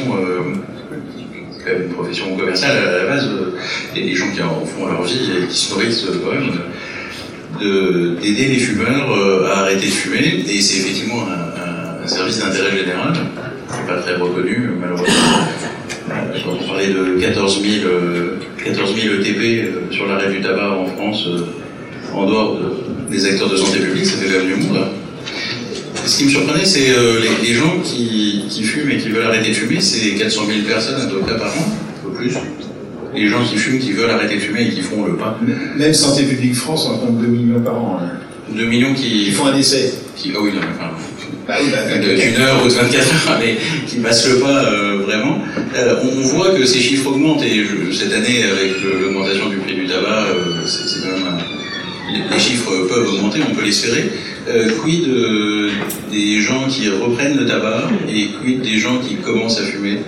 une profession commerciale à la base, et les gens qui en font leur vie et qui se nourrissent quand même d'aider les fumeurs à arrêter de fumer, et c'est effectivement un service d'intérêt général pas très reconnu, malheureusement. Quand on parlait de 14 000, 14 ETP sur l'arrêt du tabac en France, euh, en dehors des acteurs de santé publique, ça fait quand même du monde. Ce qui me surprenait, c'est euh, les, gens qui, fument et qui veulent arrêter de fumer, c'est 400 000 personnes à peu près par an, un peu plus. Les gens qui fument, qui veulent arrêter de fumer et qui font le pas. Même Santé publique France, on compte 2 millions par an. 2 hein. millions qui... Ils font un essai. Qui, oh oui, non, enfin, bah bah, d'une heure ou de 24 heures, mais qui passe le pas euh, vraiment. Euh, on, voit que ces chiffres augmentent et cette année, avec l'augmentation du prix du tabac, c'est quand même les, chiffres peuvent augmenter, on peut l'espérer. quid des gens qui reprennent le tabac et quid des gens qui commencent à fumer?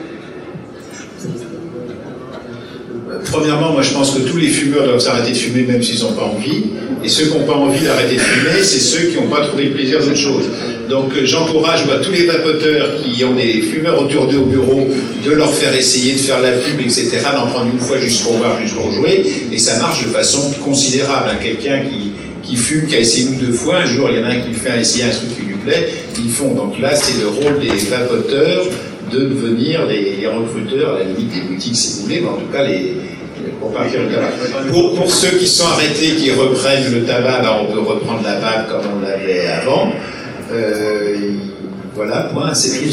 Premièrement, moi je pense que tous les fumeurs doivent s'arrêter de fumer même s'ils n'ont pas envie. Et ceux qui n'ont pas envie d'arrêter de fumer, c'est ceux qui n'ont pas trouvé plaisir d'autre chose. Donc euh, j'encourage tous les vapoteurs qui ont des fumeurs autour d'eux au bureau de leur faire essayer de faire la pub, etc., d'en prendre une fois juste pour voir, juste pour jouer. Et ça marche de façon considérable. Hein. Quelqu'un qui, qui fume, qui a essayé une ou deux fois, un jour il y en a un qui fait essayer un truc qui lui plaît, ils font. Donc là, c'est le rôle des vapoteurs de devenir les, recruteurs, à la limite des boutiques si vous voulez, mais en tout cas les, pour. Pour, pour, ceux qui sont arrêtés, qui reprennent le tabac, ben, on peut reprendre la vape comme on l'avait avant. Euh, voilà, point, c'est tout.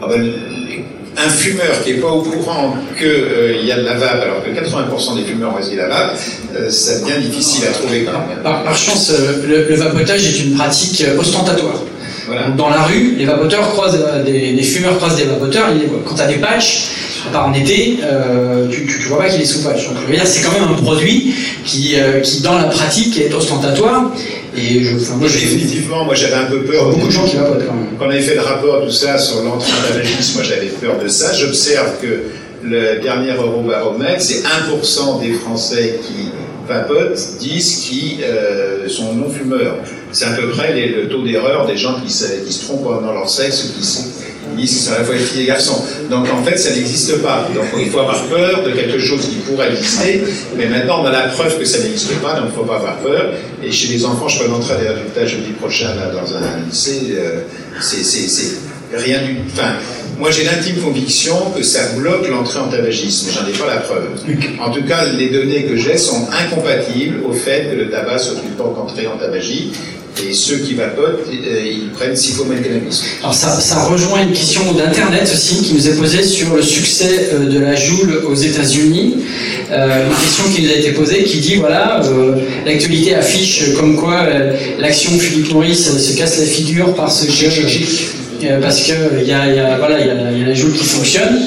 Ah ben, un fumeur qui n'est pas au courant qu'il euh, y a de la vape, alors que 80% des fumeurs ont essayé la vape, euh, ça devient difficile à trouver quand même. Par, chance, le, vapotage est une pratique ostentatoire. Voilà. Dans la rue, les vapoteurs croisent des, les fumeurs croisent des vapoteurs, quand tu as des patchs, à part en été, tu, tu, vois pas qu'il est sous patch. Donc c'est quand même un produit qui, qui dans la pratique est ostentatoire. Et je, enfin, moi, Définitivement, moi j'avais un peu peur. Beaucoup de gens qui quand même. Quand on avait fait le rapport, tout ça, sur l'entrée moi j'avais peur de ça. J'observe que le dernier Eurobaromètre, c'est 1% des Français qui vapotent disent qu'ils euh, sont non-fumeurs. C'est à peu près le taux d'erreur des gens qui se, qui se trompent dans leur sexe ou qui, disent qu'ils sont à la fois les filles et les garçons. Donc en fait, ça n'existe pas. Donc il faut avoir peur de quelque chose qui pourrait exister, mais maintenant on a la preuve que ça n'existe pas, donc il ne faut pas avoir peur. Et chez les enfants, je présenterai des résultats jeudi prochain dans un lycée. Euh, c'est rien du. Enfin, moi, j'ai l'intime conviction que ça bloque l'entrée en tabagisme. J'en ai pas la preuve. En tout cas, les données que j'ai sont incompatibles au fait que le tabac soit une porte d'entrée en tabagie. Et ceux qui vapotent, euh, ils prennent syphomène cannabis. Alors ça, rejoint une question d'Internet aussi qui nous est posée sur le succès euh, de la Joule aux États-Unis. Euh, une question qui nous a été posée qui dit voilà, l'actualité affiche comme quoi l'action Philippe Maurice se casse la figure parce que euh, parce qu'il y, a, y, voilà, a, y a la joule qui fonctionne,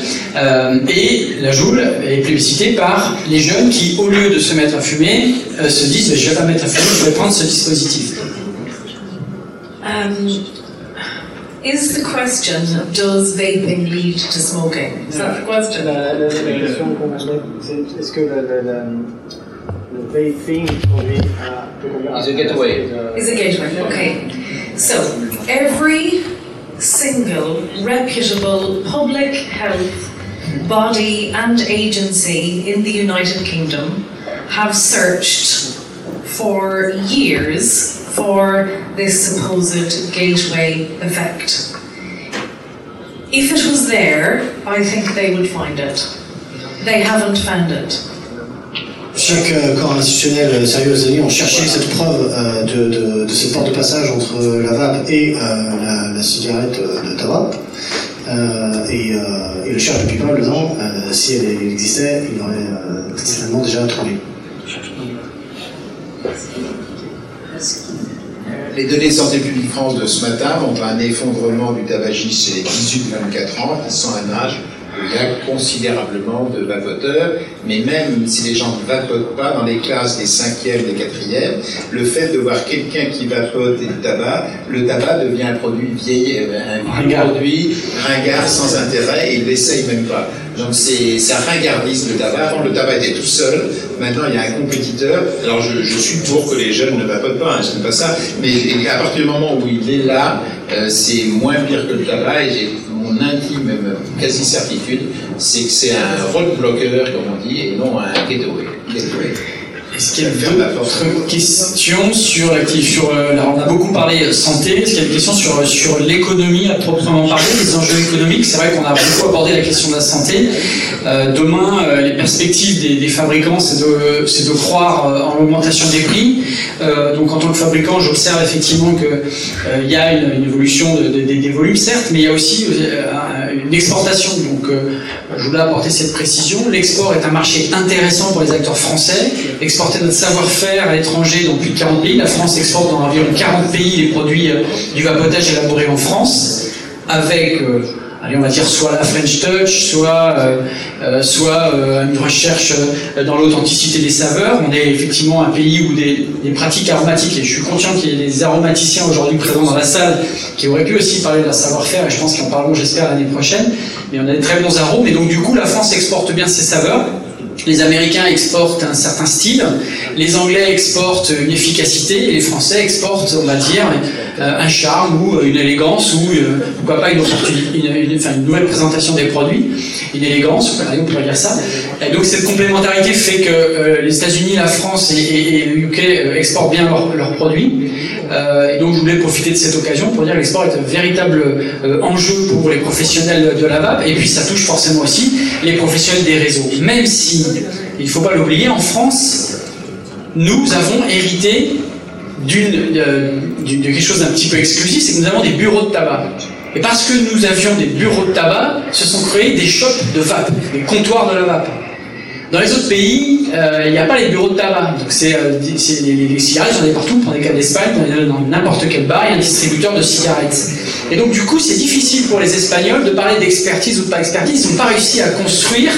et la joule est plébiscitée par les jeunes qui, au lieu de se mettre à fumer, se disent je vais pas mettre à fumer, je vais prendre ce dispositif. Um, is the question, does vaping lead to smoking? Is that the question? Qu'on c'est est-ce que le, le, le Is a gateway. Is a gateway, okay. So, every single reputable public health body and agency in the United Kingdom have searched for years for this supposed gateway effect. If it was there, I think they would find it. They haven't found it. Chaque euh, corps institutionnel euh, sérieux aux États-Unis ont cherché cette preuve euh, de, cette porte de passage entre la vape et la, cigarette de tabac. et, et, le cherche depuis pas de temps. si elle existait, il l'aurait certainement déjà trouvé. Les données de Santé publique France de ce matin montrent un effondrement du tabagisme chez les 18-24 ans qui sont un âge il y a considérablement de vapoteurs, mais même si les gens ne vapotent pas dans les classes des cinquièmes, des quatrièmes, le fait de voir quelqu'un qui vapote et du tabac, le tabac devient un produit vieil, euh, un produit ringard sans intérêt et il l'essaye même pas. Donc c'est un ringardisme le tabac. Avant le tabac était tout seul, maintenant il y a un compétiteur. Alors je, suis pour que les jeunes ne vapotent pas, hein, ce n'est pas ça, mais à partir du moment où il est là, euh, c'est moins pire que le tabac et mon intime, même quasi-certitude, c'est que c'est un roadblocker, comme on dit, et non un gateway. Est-ce qu'il y a d'autres questions sur, sur euh, on a beaucoup parlé santé, est-ce qu'il y a des questions sur, sur l'économie à proprement parler, les enjeux économiques? C'est vrai qu'on a beaucoup abordé la question de la santé. Euh, demain, euh, les perspectives des, des fabricants, c'est de, c'est de croire en l'augmentation des prix. donc en tant que fabricant, j'observe effectivement qu'il y a une, évolution de, des volumes, certes, mais il y a aussi une exportation. Donc je voulais apporter cette précision. L'export est un marché intéressant pour les acteurs français. Exporter notre savoir-faire à l'étranger dans plus de 40 pays. La France exporte dans environ 40 pays les produits euh, du vapotage élaborés en France, avec, euh, allez, on va dire, soit la French Touch, soit, euh, soit une recherche dans l'authenticité des saveurs. On est effectivement un pays où des, des pratiques aromatiques, et je suis conscient qu'il y a des aromaticiens aujourd'hui présents dans la salle qui auraient pu aussi parler de leur savoir-faire, et je pense qu'ils en parleront, j'espère, l'année prochaine mais on a des très bons arômes, et donc du coup la France exporte bien ses saveurs. Les Américains exportent un certain style, les Anglais exportent une efficacité, les Français exportent, on va dire, euh, un charme ou une élégance, ou euh, pourquoi pas une, nouvelle présentation des produits, une élégance, on pourrait dire ça. Donc cette complémentarité fait que euh, les États-Unis, la France et, le UK exportent bien leurs produits. et donc je voulais profiter de cette occasion pour dire que l'export est un véritable enjeu pour les professionnels de la VAP, et puis ça touche forcément aussi les professionnels des réseaux. Même si, il ne faut pas l'oublier, en France, nous avons hérité d'une, de quelque chose d'un petit peu exclusif, c'est que nous avons des bureaux de tabac. Et parce que nous avions des bureaux de tabac, se sont créés des shops de vape, des comptoirs de la vape. Dans les autres pays, euh, il n'y a pas les bureaux de tabac. Donc c'est, euh, les, cigarettes, j'en ai partout. Prenez cas d'Espagne, dans n'importe quel bar, il y a un distributeur de cigarettes. Et donc du coup, c'est difficile pour les Espagnols de parler d'expertise ou de pas expertise. Ils n'ont pas réussi à construire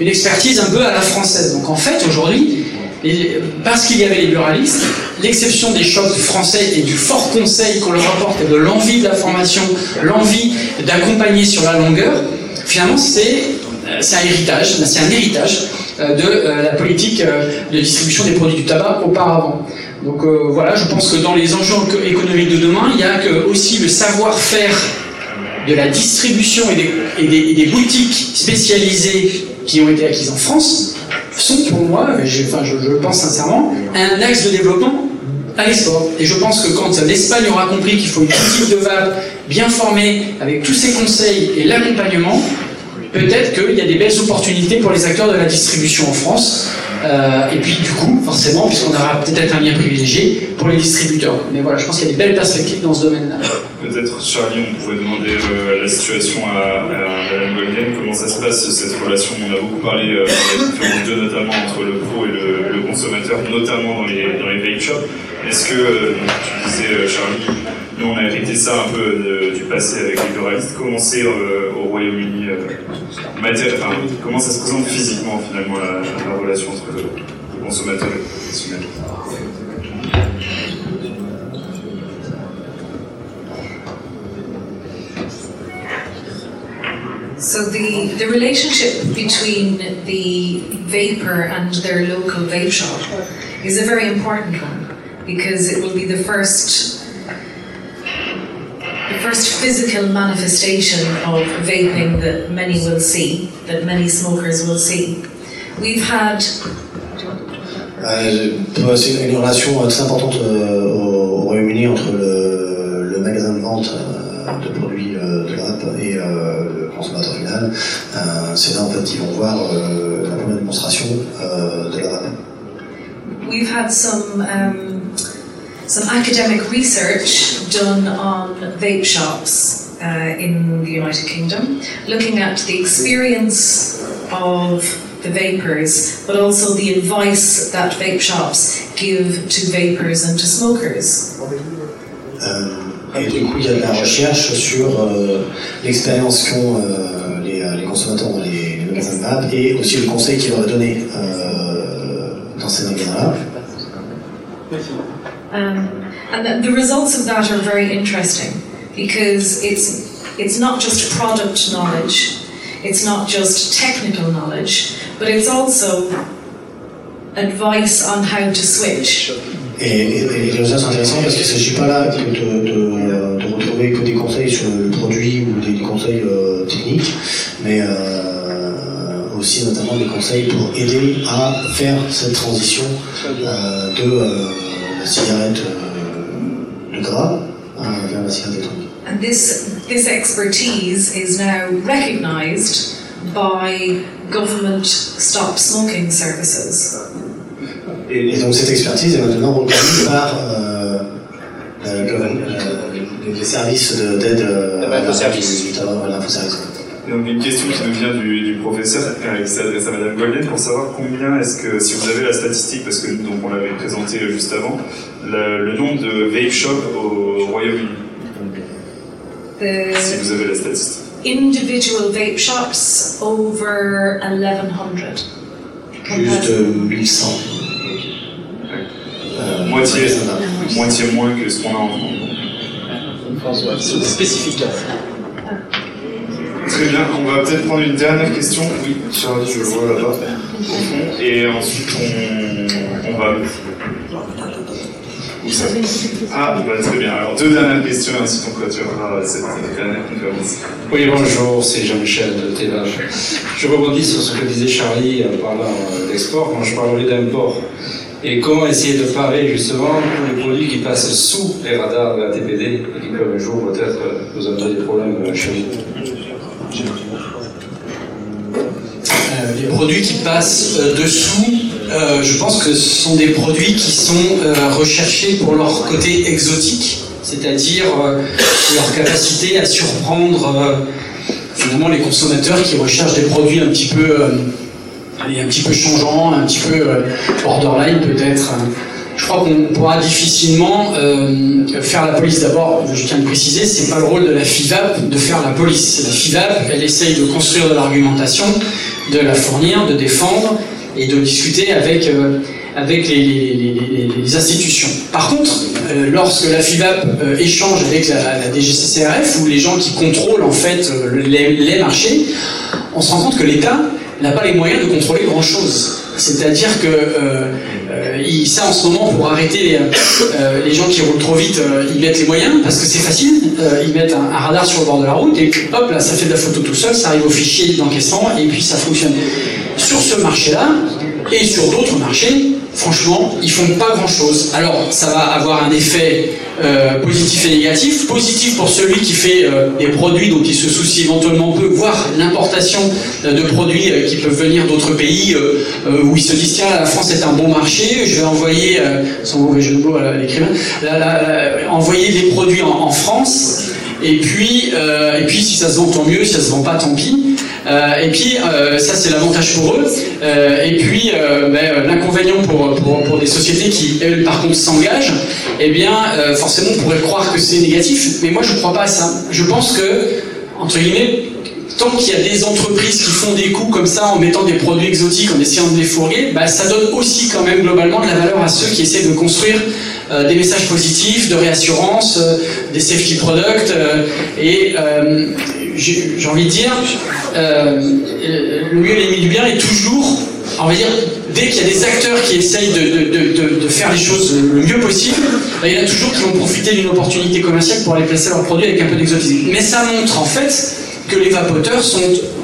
une expertise un peu à la française. Donc en fait, aujourd'hui, parce qu'il y avait les buralistes, l'exception des chocs français et du fort conseil qu'on leur apporte et de l'envie de la formation, l'envie d'accompagner sur la longueur, finalement c'est euh, un héritage, c'est un héritage euh, de euh, la politique de distribution des produits du tabac auparavant. Donc voilà, je pense que dans les enjeux économiques de demain, il y a que aussi le savoir-faire de la distribution et des, boutiques spécialisées qui ont été acquises en France sont pour moi, je, enfin, je, je pense sincèrement, un axe de développement à l'export. Et je pense que quand l'Espagne aura compris qu'il faut une boutique de vape bien formée, avec tous ses conseils et l'accompagnement, peut-être qu'il y a des belles opportunités pour les acteurs de la distribution en France. Euh, et puis du coup, forcément, puisqu'on aura peut-être un lien privilégié pour les distributeurs. Mais voilà, je pense qu'il y a des belles perspectives dans ce domaine-là. Peut-être, Charlie, on pourrait demander euh, la situation à, Madame Golden, comment ça se passe cette relation? On a beaucoup parlé euh, dans la notamment entre le pro et le, consommateur, notamment dans les, dans les vape shops. Est-ce que, tu disais, Charlie, nous on a hérité ça un peu du passé avec les pluralistes, comment c'est au Royaume-Uni comment ça se présente physiquement finalement la, relation entre le, consommateur et le professionnel? So the, the relationship between the vapor and their local vape shop is a very important one because it will be the first the first physical manifestation of vaping that many will see, that many smokers will see. We've had. Euh, c'est une relation très importante euh, au Royaume-Uni entre le, le, magasin de vente euh, de produits euh, de et le consommateur final. c'est là en fait qu'ils vont voir la première démonstration de la vape. We've had some um, some academic research done on vape shops uh, in the United Kingdom, looking at the experience of the vapors, but also the advice that vape shops give to vapors and to smokers. Euh, et du coup, il y a de la recherche sur euh, l'expérience qu'ont euh, les, les, consommateurs dans les, magasins de vape et aussi le conseil qu'ils leur est donné euh, dans ces magasins-là. Um, and the, the results of that are very interesting because it's, it's not just product knowledge, it's not just technical knowledge, but it's also advice on how to switch. Et, et, et, les résultats sont intéressants parce qu'il ne s'agit pas là de, de, de, retrouver que des conseils sur le produit ou des, conseils euh, techniques, mais euh, aussi notamment des conseils pour aider à faire cette transition euh, de euh, cigarette euh, de gras vers la cigarette électronique. And this, this expertise is now recognized by government stop smoking services. Et, et donc cette expertise est maintenant reconnue par euh, euh, les services d'aide euh, à l'infoservice. Donc une question qui nous vient du, du professeur, euh, qui s'adresse à Madame Golden, pour savoir combien est-ce que, si vous avez la statistique, parce que donc on l'avait présenté juste avant, le, le nombre de vape shops au Royaume-Uni. Si vous avez la statistique. Individual vape shops over 1100. Juste 1100. Euh, moitié, moitié moins que ce qu'on a en France. C'est spécifique. Très bien, on va peut-être prendre une dernière question. Oui, Charlie, je le vois là-bas, au fond. Et ensuite, on, on va. Ah, bah, très bien. Alors, deux dernières questions, ensuite on clôturera cette dernière conférence. Oui, bonjour, c'est Jean-Michel de Théva. Je rebondis sur ce que disait Charlie en parlant d'export, quand je parlais d'import. Et comment essayer de parer justement pour les produits qui passent sous les radars de la TPD et qui peuvent un jour peut-être nous amener des problèmes chez nous euh, les produits qui passent euh, dessous, euh, je pense que ce sont des produits qui sont recherchés pour leur côté exotique, c'est-à-dire leur capacité à surprendre finalement les consommateurs qui recherchent des produits un petit peu allez, un petit peu changeant, un petit peu borderline peut-être. Je crois qu'on pourra difficilement faire la police. D'abord, je tiens à préciser, c'est pas le rôle de la FIVAP de faire la police. La FIVAP, elle essaye de construire de l'argumentation, de la fournir, de défendre et de discuter avec avec les, institutions. Par contre, euh, lorsque la FIVAP euh, échange avec la, DGCCRF ou les gens qui contrôlent en fait euh, les, marchés, on se rend compte que l'État n'a pas les moyens de contrôler grand-chose. C'est-à-dire que ça, en ce moment, pour arrêter les, gens qui roulent trop vite, ils mettent les moyens parce que c'est facile. ils mettent un, un, radar sur le bord de la route et hop, là, ça fait de la photo tout seul, ça arrive au fichier d'encaissement et puis ça fonctionne. Sur ce marché-là et sur d'autres marchés, franchement, ils font pas grand-chose. Alors, ça va avoir un effet euh, positif et négatif. Positif pour celui qui fait euh, des produits dont il se soucie éventuellement peu, voire l'importation euh, de produits qui peuvent venir d'autres pays où ils se disent tiens, la France est un bon marché, je vais envoyer, sans mauvais jeu de mots à l'écrivain, envoyer des produits en, France. Et puis, et puis, si ça se vend, tant mieux. Si ça se vend pas, tant pis. Euh, et puis, euh, ça c'est l'avantage pour eux. Euh, et puis, ben, l'inconvénient pour, pour, des sociétés qui, elles, par contre, s'engagent, eh bien, forcément, on pourrait croire que c'est négatif, mais moi, je ne crois pas à ça. Je pense que, entre guillemets, tant qu'il y a des entreprises qui font des coups comme ça en mettant des produits exotiques, en essayant de les fourguer, bah, ça donne aussi quand même globalement de la valeur à ceux qui essaient de construire des messages positifs, de réassurance, des safety products. et j'ai envie de dire, euh, le mieux l'ennemi du bien est toujours, on va dire, dès qu'il y a des acteurs qui essayent de, faire les choses le mieux possible, bah, il y en a toujours qui vont profiter d'une opportunité commerciale pour aller placer leurs produits avec un peu d'exotisme. Mais ça montre en fait que les vapoteurs sont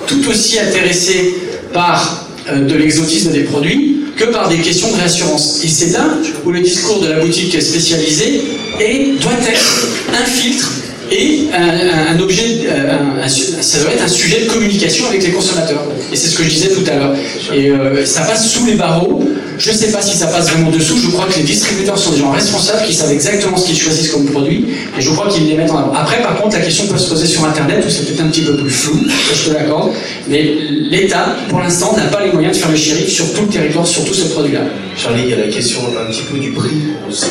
tout aussi intéressés par euh, de l'exotisme des produits que par des questions de réassurance. Et c'est là où le discours de la boutique spécialisée est, doit être un filtre et un, objet, euh, ça doit être un sujet de communication avec les consommateurs. Et c'est ce que je disais tout à l'heure. Et euh, ça passe sous les barreaux. Je ne sais pas si ça passe vraiment dessous. Je crois que les distributeurs sont des gens responsables qui savent exactement ce qu'ils choisissent comme produit. Et je crois qu'ils les mettent en avant. Après, par contre, la question peut se poser sur Internet où c'est peut-être un petit peu plus flou. je te l'accorde. Mais l'État, pour l'instant, n'a pas les moyens de faire le shérif sur tout le territoire, sur tout ce produit-là. Charlie, il y a la question un petit peu du prix aussi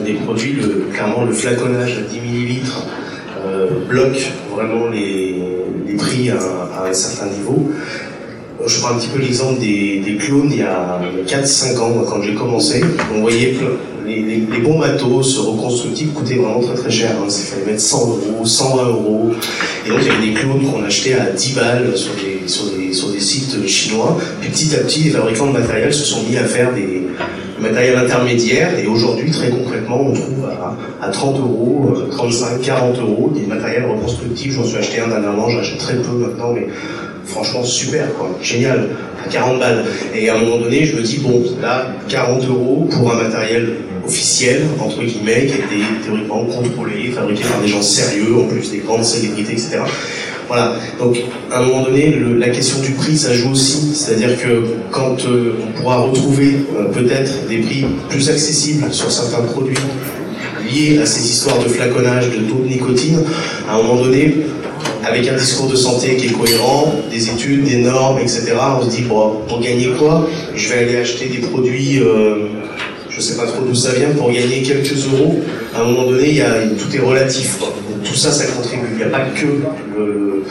des produits. Clairement, le flaconnage à 10 millilitres euh, bloque vraiment les, prix à, un certain niveau. Je prends un petit peu l'exemple des, clones il y a 4-5 ans, quand j'ai commencé. On voyait les, bons matos reconstructifs coûtaient vraiment très très cher. Hein. Il fallait mettre 100 euros, 120 euros. Et donc il y avait des clones qu'on achetait à 10 balles sur des, sur des sites chinois. Puis petit à petit, les fabricants de matériel se sont mis à faire des, matériel intermédiaire et aujourd'hui très concrètement on trouve à, 30 euros, 35, 40 euros des matériels reconstructifs. J'en suis acheté un dernièrement, j'en achète très peu maintenant, mais franchement super quoi, génial, à 40 balles. Et à un moment donné je me dis bon là 40 euros pour un matériel officiel, entre guillemets, qui a été théoriquement contrôlé, fabriqué par des gens sérieux, en plus des grandes célébrités, etc. Voilà. Donc, à un moment donné, la question du prix, ça joue aussi. C'est-à-dire que quand euh, on pourra retrouver euh, peut-être des prix plus accessibles sur certains produits liés à ces histoires de flaconnage, de taux de nicotine, à un moment donné, avec un discours de santé qui est cohérent, des études, des normes, etc., on se dit, bon, pour gagner quoi? Je vais aller acheter des produits... Euh, je ne sais pas trop d'où ça vient, pour gagner quelques euros, à un moment donné, y a, tout est relatif. Tout ça, ça contribue. Il n'y a pas que le,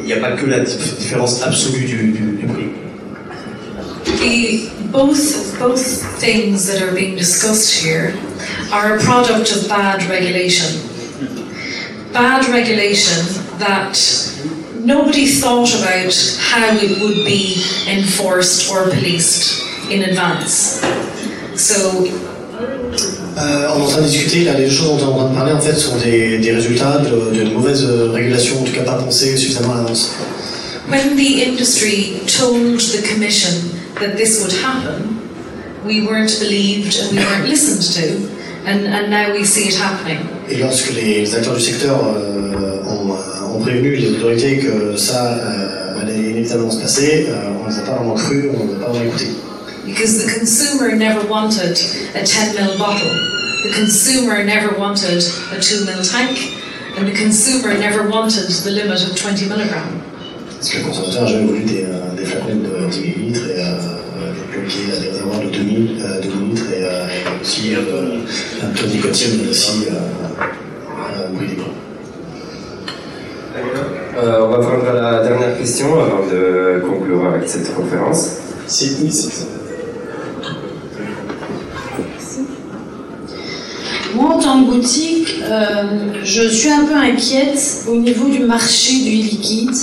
il n'y a pas que la différence absolue du, du, du prix. The, both, both things that are being discussed here are a product of bad regulation. Bad regulation that nobody thought about how it would be enforced or policed in advance. So Euh, on est en train de discuter, là, les choses dont on est en train de parler, en fait, sont des, des résultats d'une de mauvaise régulation, en tout cas pas pensée suffisamment à l'avance. When the industry told the Commission that this would happen, we weren't believed and we weren't listened to, and, and now we see it happening. Et lorsque les acteurs du secteur euh, ont, euh, ont, prévenu les autorités que ça euh, allait inévitablement se passer, euh, on ne les a pas vraiment cru, on ne les a pas vraiment écoutés. Because the consumer never wanted a 10 ml bottle, the consumer never wanted a 2 ml tank, and the consumer never wanted the limit of 20 milligram. Parce que le consommateur n'a jamais voulu des, euh, des flacons de 10 000 litres et bloquer les réservoirs de 2000 litres et aussi un de nicotine, mais aussi. Euh, on va prendre la dernière question avant de conclure avec cette conférence. Si, oui, c'est ça. Moi, en tant que boutique, euh, je suis un peu inquiète au niveau du marché du liquide.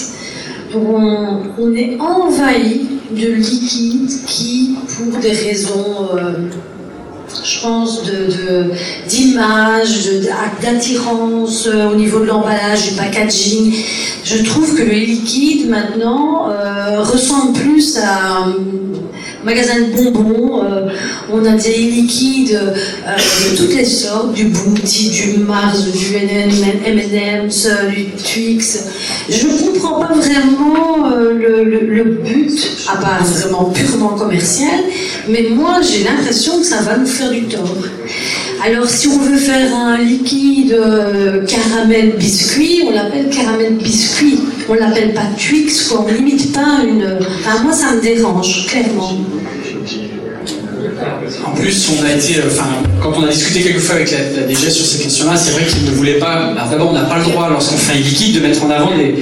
On, est envahi de liquide qui, pour des raisons euh, je pense, d'image, d'attirance euh, au niveau de l'emballage, du packaging. Je trouve que le liquide maintenant euh, ressemble plus à magasin de bonbons. Euh, on a des liquides de toutes les sortes, du Bounty, du Mars, du M&M's, du Twix. Je ne comprends pas vraiment le, le, but, à part vraiment purement commercial, mais moi j'ai l'impression que ça va nous faire du tort. Alors si on veut faire un liquide euh, caramel biscuit, on l'appelle caramel biscuit. On l'appelle pas Twix, quoi. On limite pas une. Enfin, moi ça me dérange, clairement. En plus, euh, quand on a discuté quelquefois avec la, DG sur ces questions-là, c'est vrai qu'ils ne voulaient pas. D'abord, on n'a pas le droit, lorsqu'on fait un liquide, de mettre en avant des,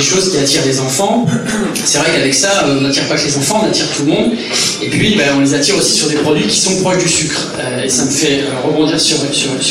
choses qui attirent les enfants. C'est vrai qu'avec ça, euh, on n'attire pas que les enfants, on attire tout le monde. Et puis, ben, on les attire aussi sur des produits qui sont proches du sucre. Euh, et ça me fait rebondir sur,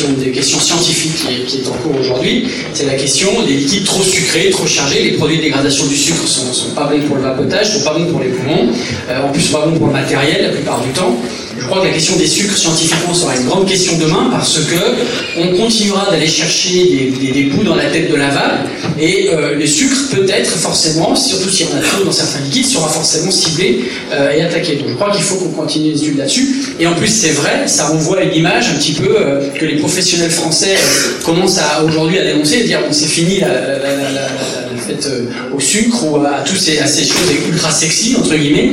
une des questions scientifiques qui est, en cours aujourd'hui. C'est la question des liquides trop sucrés, trop chargés. Les produits de dégradation du sucre sont, sont pas bons pour le vapotage, sont pas bons pour les poumons. en plus, pas bons pour le matériel la plupart du temps. Je crois que la question des sucres scientifiquement sera une grande question demain parce que on continuera d'aller chercher des, des, bouts dans la tête de la vague et euh, le sucre peut-être forcément, surtout si on a trop dans certains liquides, sera forcément ciblé euh, et attaqué. Donc je crois qu'il faut qu'on continue les études là-dessus. Et en plus c'est vrai, ça renvoie à une image un petit peu euh, que les professionnels français commencent à aujourd'hui à dénoncer, et dire bon c'est fini la, fête au sucre ou à, tous ces, à ces choses ultra sexy entre guillemets.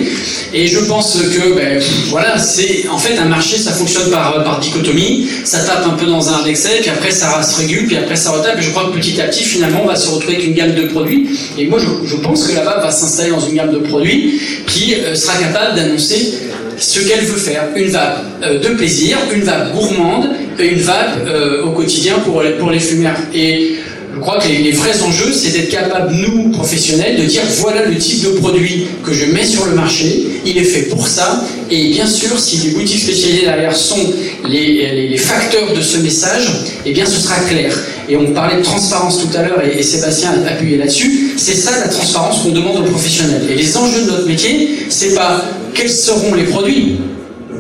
Et je pense que ben, voilà c'est en fait un marché, ça fonctionne par, par dichotomie. Ça tape un peu dans un excès, puis après ça se régule, puis après ça retape. Et je crois que petit à petit, finalement, on va se retrouver avec une gamme de produits. Et moi, je, pense que la vape va s'installer dans une gamme de produits qui euh, sera capable d'annoncer ce qu'elle veut faire. Une vape euh, de plaisir, une vape gourmande, une vape euh, au quotidien pour, pour les fumeurs. Et je crois que les, vrais enjeux, c'est d'être capable, nous, professionnels, de dire voilà le type de produit que je mets sur le marché, il est fait pour ça, et bien sûr, si les boutiques spécialisées derrière sont les, facteurs de ce message, eh bien ce sera clair. Et on parlait de transparence tout à l'heure, et, Sébastien a appuyé là-dessus, c'est ça la transparence qu'on demande aux professionnels. Et les enjeux de notre métier, c'est pas quels seront les produits,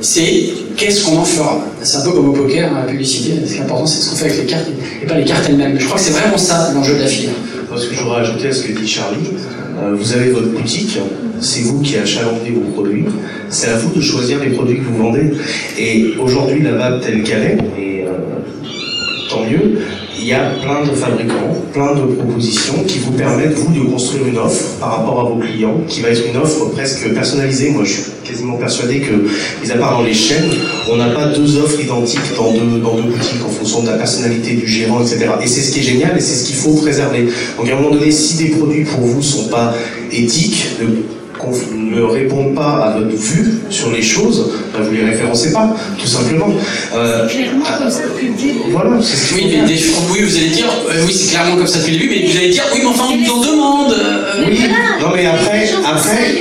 c'est qu'est-ce qu'on en fera C'est un peu comme au poker, hein, la publicité. Ce qui est important, c'est ce qu'on fait avec les cartes et pas les cartes elles-mêmes. Je crois que c'est vraiment ça l'enjeu de la filière. Ce que je voudrais ajouter à ce que dit Charlie, euh, vous avez votre boutique, c'est vous qui achalandez vos produits, c'est à vous de choisir les produits que vous vendez. Et aujourd'hui, la vape telle qu'elle est, euh, tant mieux, il y a plein de fabricants, plein de propositions qui vous permettent, vous, de construire une offre par rapport à vos clients, qui va être une offre presque personnalisée. Moi, je suis quasiment persuadé que, mis à part dans les chaînes, on n'a pas deux offres identiques dans deux, dans deux boutiques en fonction de la personnalité du gérant, etc. Et c'est ce qui est génial et c'est ce qu'il faut préserver. Donc, à un moment donné, si des produits pour vous ne sont pas éthiques, ne répondent pas à votre vue sur les choses, ben vous les référencez pas, tout simplement. Euh, c'est clairement comme ça depuis le début. Voilà, oui, mais oui, vous allez dire, euh, oui, c'est clairement comme ça depuis le début, mais vous allez dire, oui, mais enfin, on nous en demande. Euh, oui, non, mais après, après,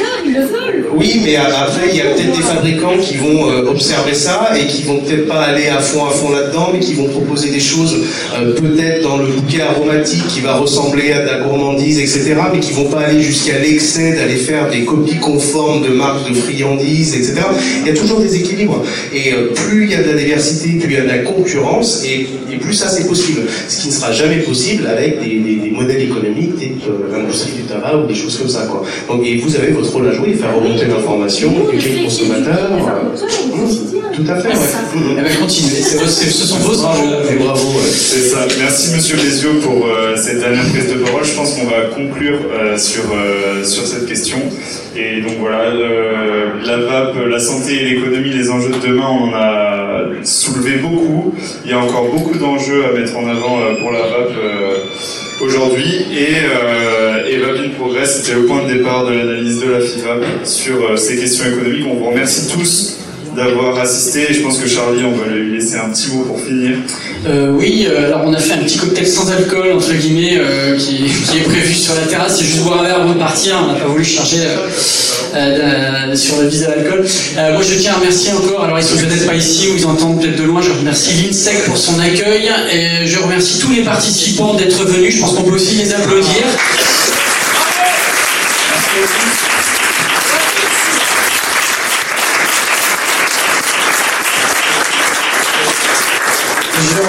oui, mais après, il y a peut-être des fabricants qui vont observer ça et qui vont peut-être pas aller à fond, à fond là-dedans, mais qui vont proposer des choses peut-être dans le bouquet aromatique qui va ressembler à de la gourmandise, etc., mais qui vont pas aller jusqu'à l'excès d'aller faire des copies conformes de marques de friandises, etc. Il y a toujours des équilibres. Et euh, plus il y a de la diversité, plus il y a de la concurrence, et, plus ça c'est possible. Ce qui ne sera jamais possible avec des, modèles économiques type euh, l'industrie du tabac ou des choses comme ça. Quoi. Donc, et vous avez votre rôle à jouer, faire remonter l'information, éduquer le consommateur. Tout à fait, ouais. Elle va continuer. Ce sont vos enjeux. Bravo. C'est ça. Merci Monsieur Bézio pour euh, cette dernière prise de parole. Je pense qu'on va conclure sur, sur cette question. Et donc voilà, euh, la vape, la santé et l'économie, les enjeux de demain, on en a soulevé beaucoup. Il y a encore beaucoup d'enjeux à mettre en avant euh, pour la vape. Aujourd'hui. Et euh, Eva Progress, c'était le point de départ de l'analyse de la FIVAP sur euh, ces questions économiques. On vous remercie tous d'avoir assisté. Je pense que Charlie, on va lui laisser un petit mot pour finir. Euh, oui, euh, alors on a fait un petit cocktail sans alcool, entre guillemets, qui, qui, est prévu sur la terrasse. C'est juste boire un verre avant de partir. On n'a pas voulu charger sur le visa d'alcool. moi, je tiens à remercier encore, alors ils sont peut-être pas ici ou ils entendent peut-être de loin, je remercie l'INSEC pour son accueil et je remercie tous les participants d'être venus. Je pense qu'on peut aussi les applaudir.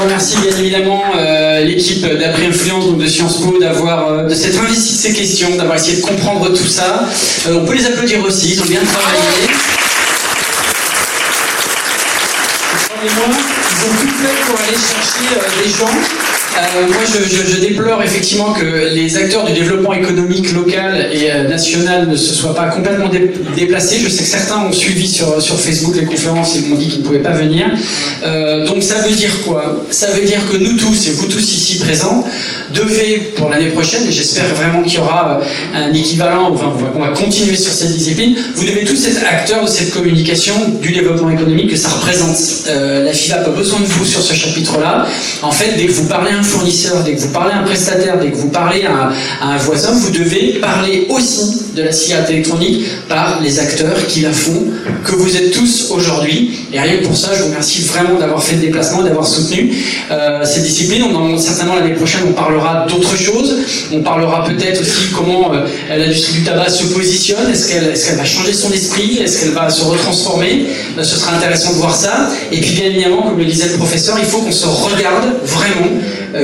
Je remercie bien évidemment euh, l'équipe d'après influence donc de Sciences Po d'avoir euh, de s'être investi de ces questions, d'avoir essayé de comprendre tout ça. Euh, on peut les applaudir aussi, ils ont bien travaillé. Ils ont tout fait pour aller chercher des gens euh, moi, je, déplore effectivement que les acteurs du développement économique local et euh, national ne se soient pas complètement déplacés. Je sais que certains ont suivi sur, sur Facebook les conférences et m'ont dit qu'ils ne pouvaient pas venir. Euh, donc ça veut dire quoi? Ça veut dire que nous tous, et vous tous ici présents, devez, pour l'année prochaine, et j'espère vraiment qu'il y aura un équivalent, enfin, on va continuer sur cette discipline, vous devez tous être acteurs de cette communication du développement économique que ça représente. la FILA a besoin de vous sur ce chapitre-là. En fait, dès que vous parlez fournisseur, dès que vous parlez à un prestataire, dès que vous parlez à, un voisin, vous devez parler aussi de la cigarette électronique par les acteurs qui la font, que vous êtes tous aujourd'hui. Et rien que pour ça, je vous remercie vraiment d'avoir fait le déplacement, d'avoir soutenu euh, cette discipline. On certainement l'année prochaine, on parlera d'autres choses. On parlera peut-être aussi comment euh, l'industrie du tabac se positionne. Est-ce qu'elle va changer son esprit? Est-ce qu'elle va se retransformer? Euh, Ce sera intéressant de voir ça. Et puis bien évidemment, comme le disait le professeur, il faut qu'on se regarde vraiment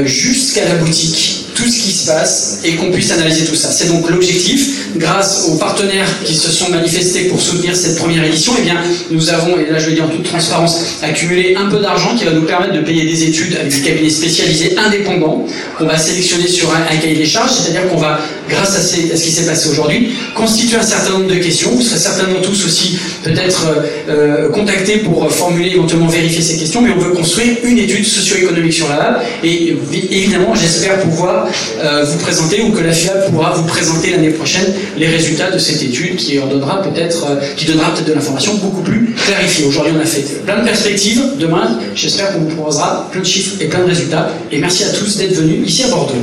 jusqu'à la boutique tout ce qui se passe et qu'on puisse analyser tout ça. C'est donc l'objectif. Grâce aux partenaires qui se sont manifestés pour soutenir cette première édition, eh bien, nous avons, et là je le dis en toute transparence, accumulé un peu d'argent qui va nous permettre de payer des études avec des cabinets spécialisés indépendants qu'on va sélectionner sur un, cahier des charges, c'est-à-dire qu'on va, grâce à, ce qui s'est passé aujourd'hui, constituer un certain nombre de questions. Vous serez certainement tous aussi peut-être euh, euh, contactés pour formuler, éventuellement vérifier ces questions, mais on veut construire une étude socio-économique sur la lab et évidemment, j'espère pouvoir euh, vous présenter ou que la FIAB pourra vous présenter l'année prochaine les résultats de cette étude qui en donnera peut-être qui donnera peut-être de l'information beaucoup plus clarifiée. Aujourd'hui, on a fait plein de perspectives. Demain, j'espère qu'on vous proposera plein de chiffres et plein de résultats. Et merci à tous d'être venus ici à Bordeaux.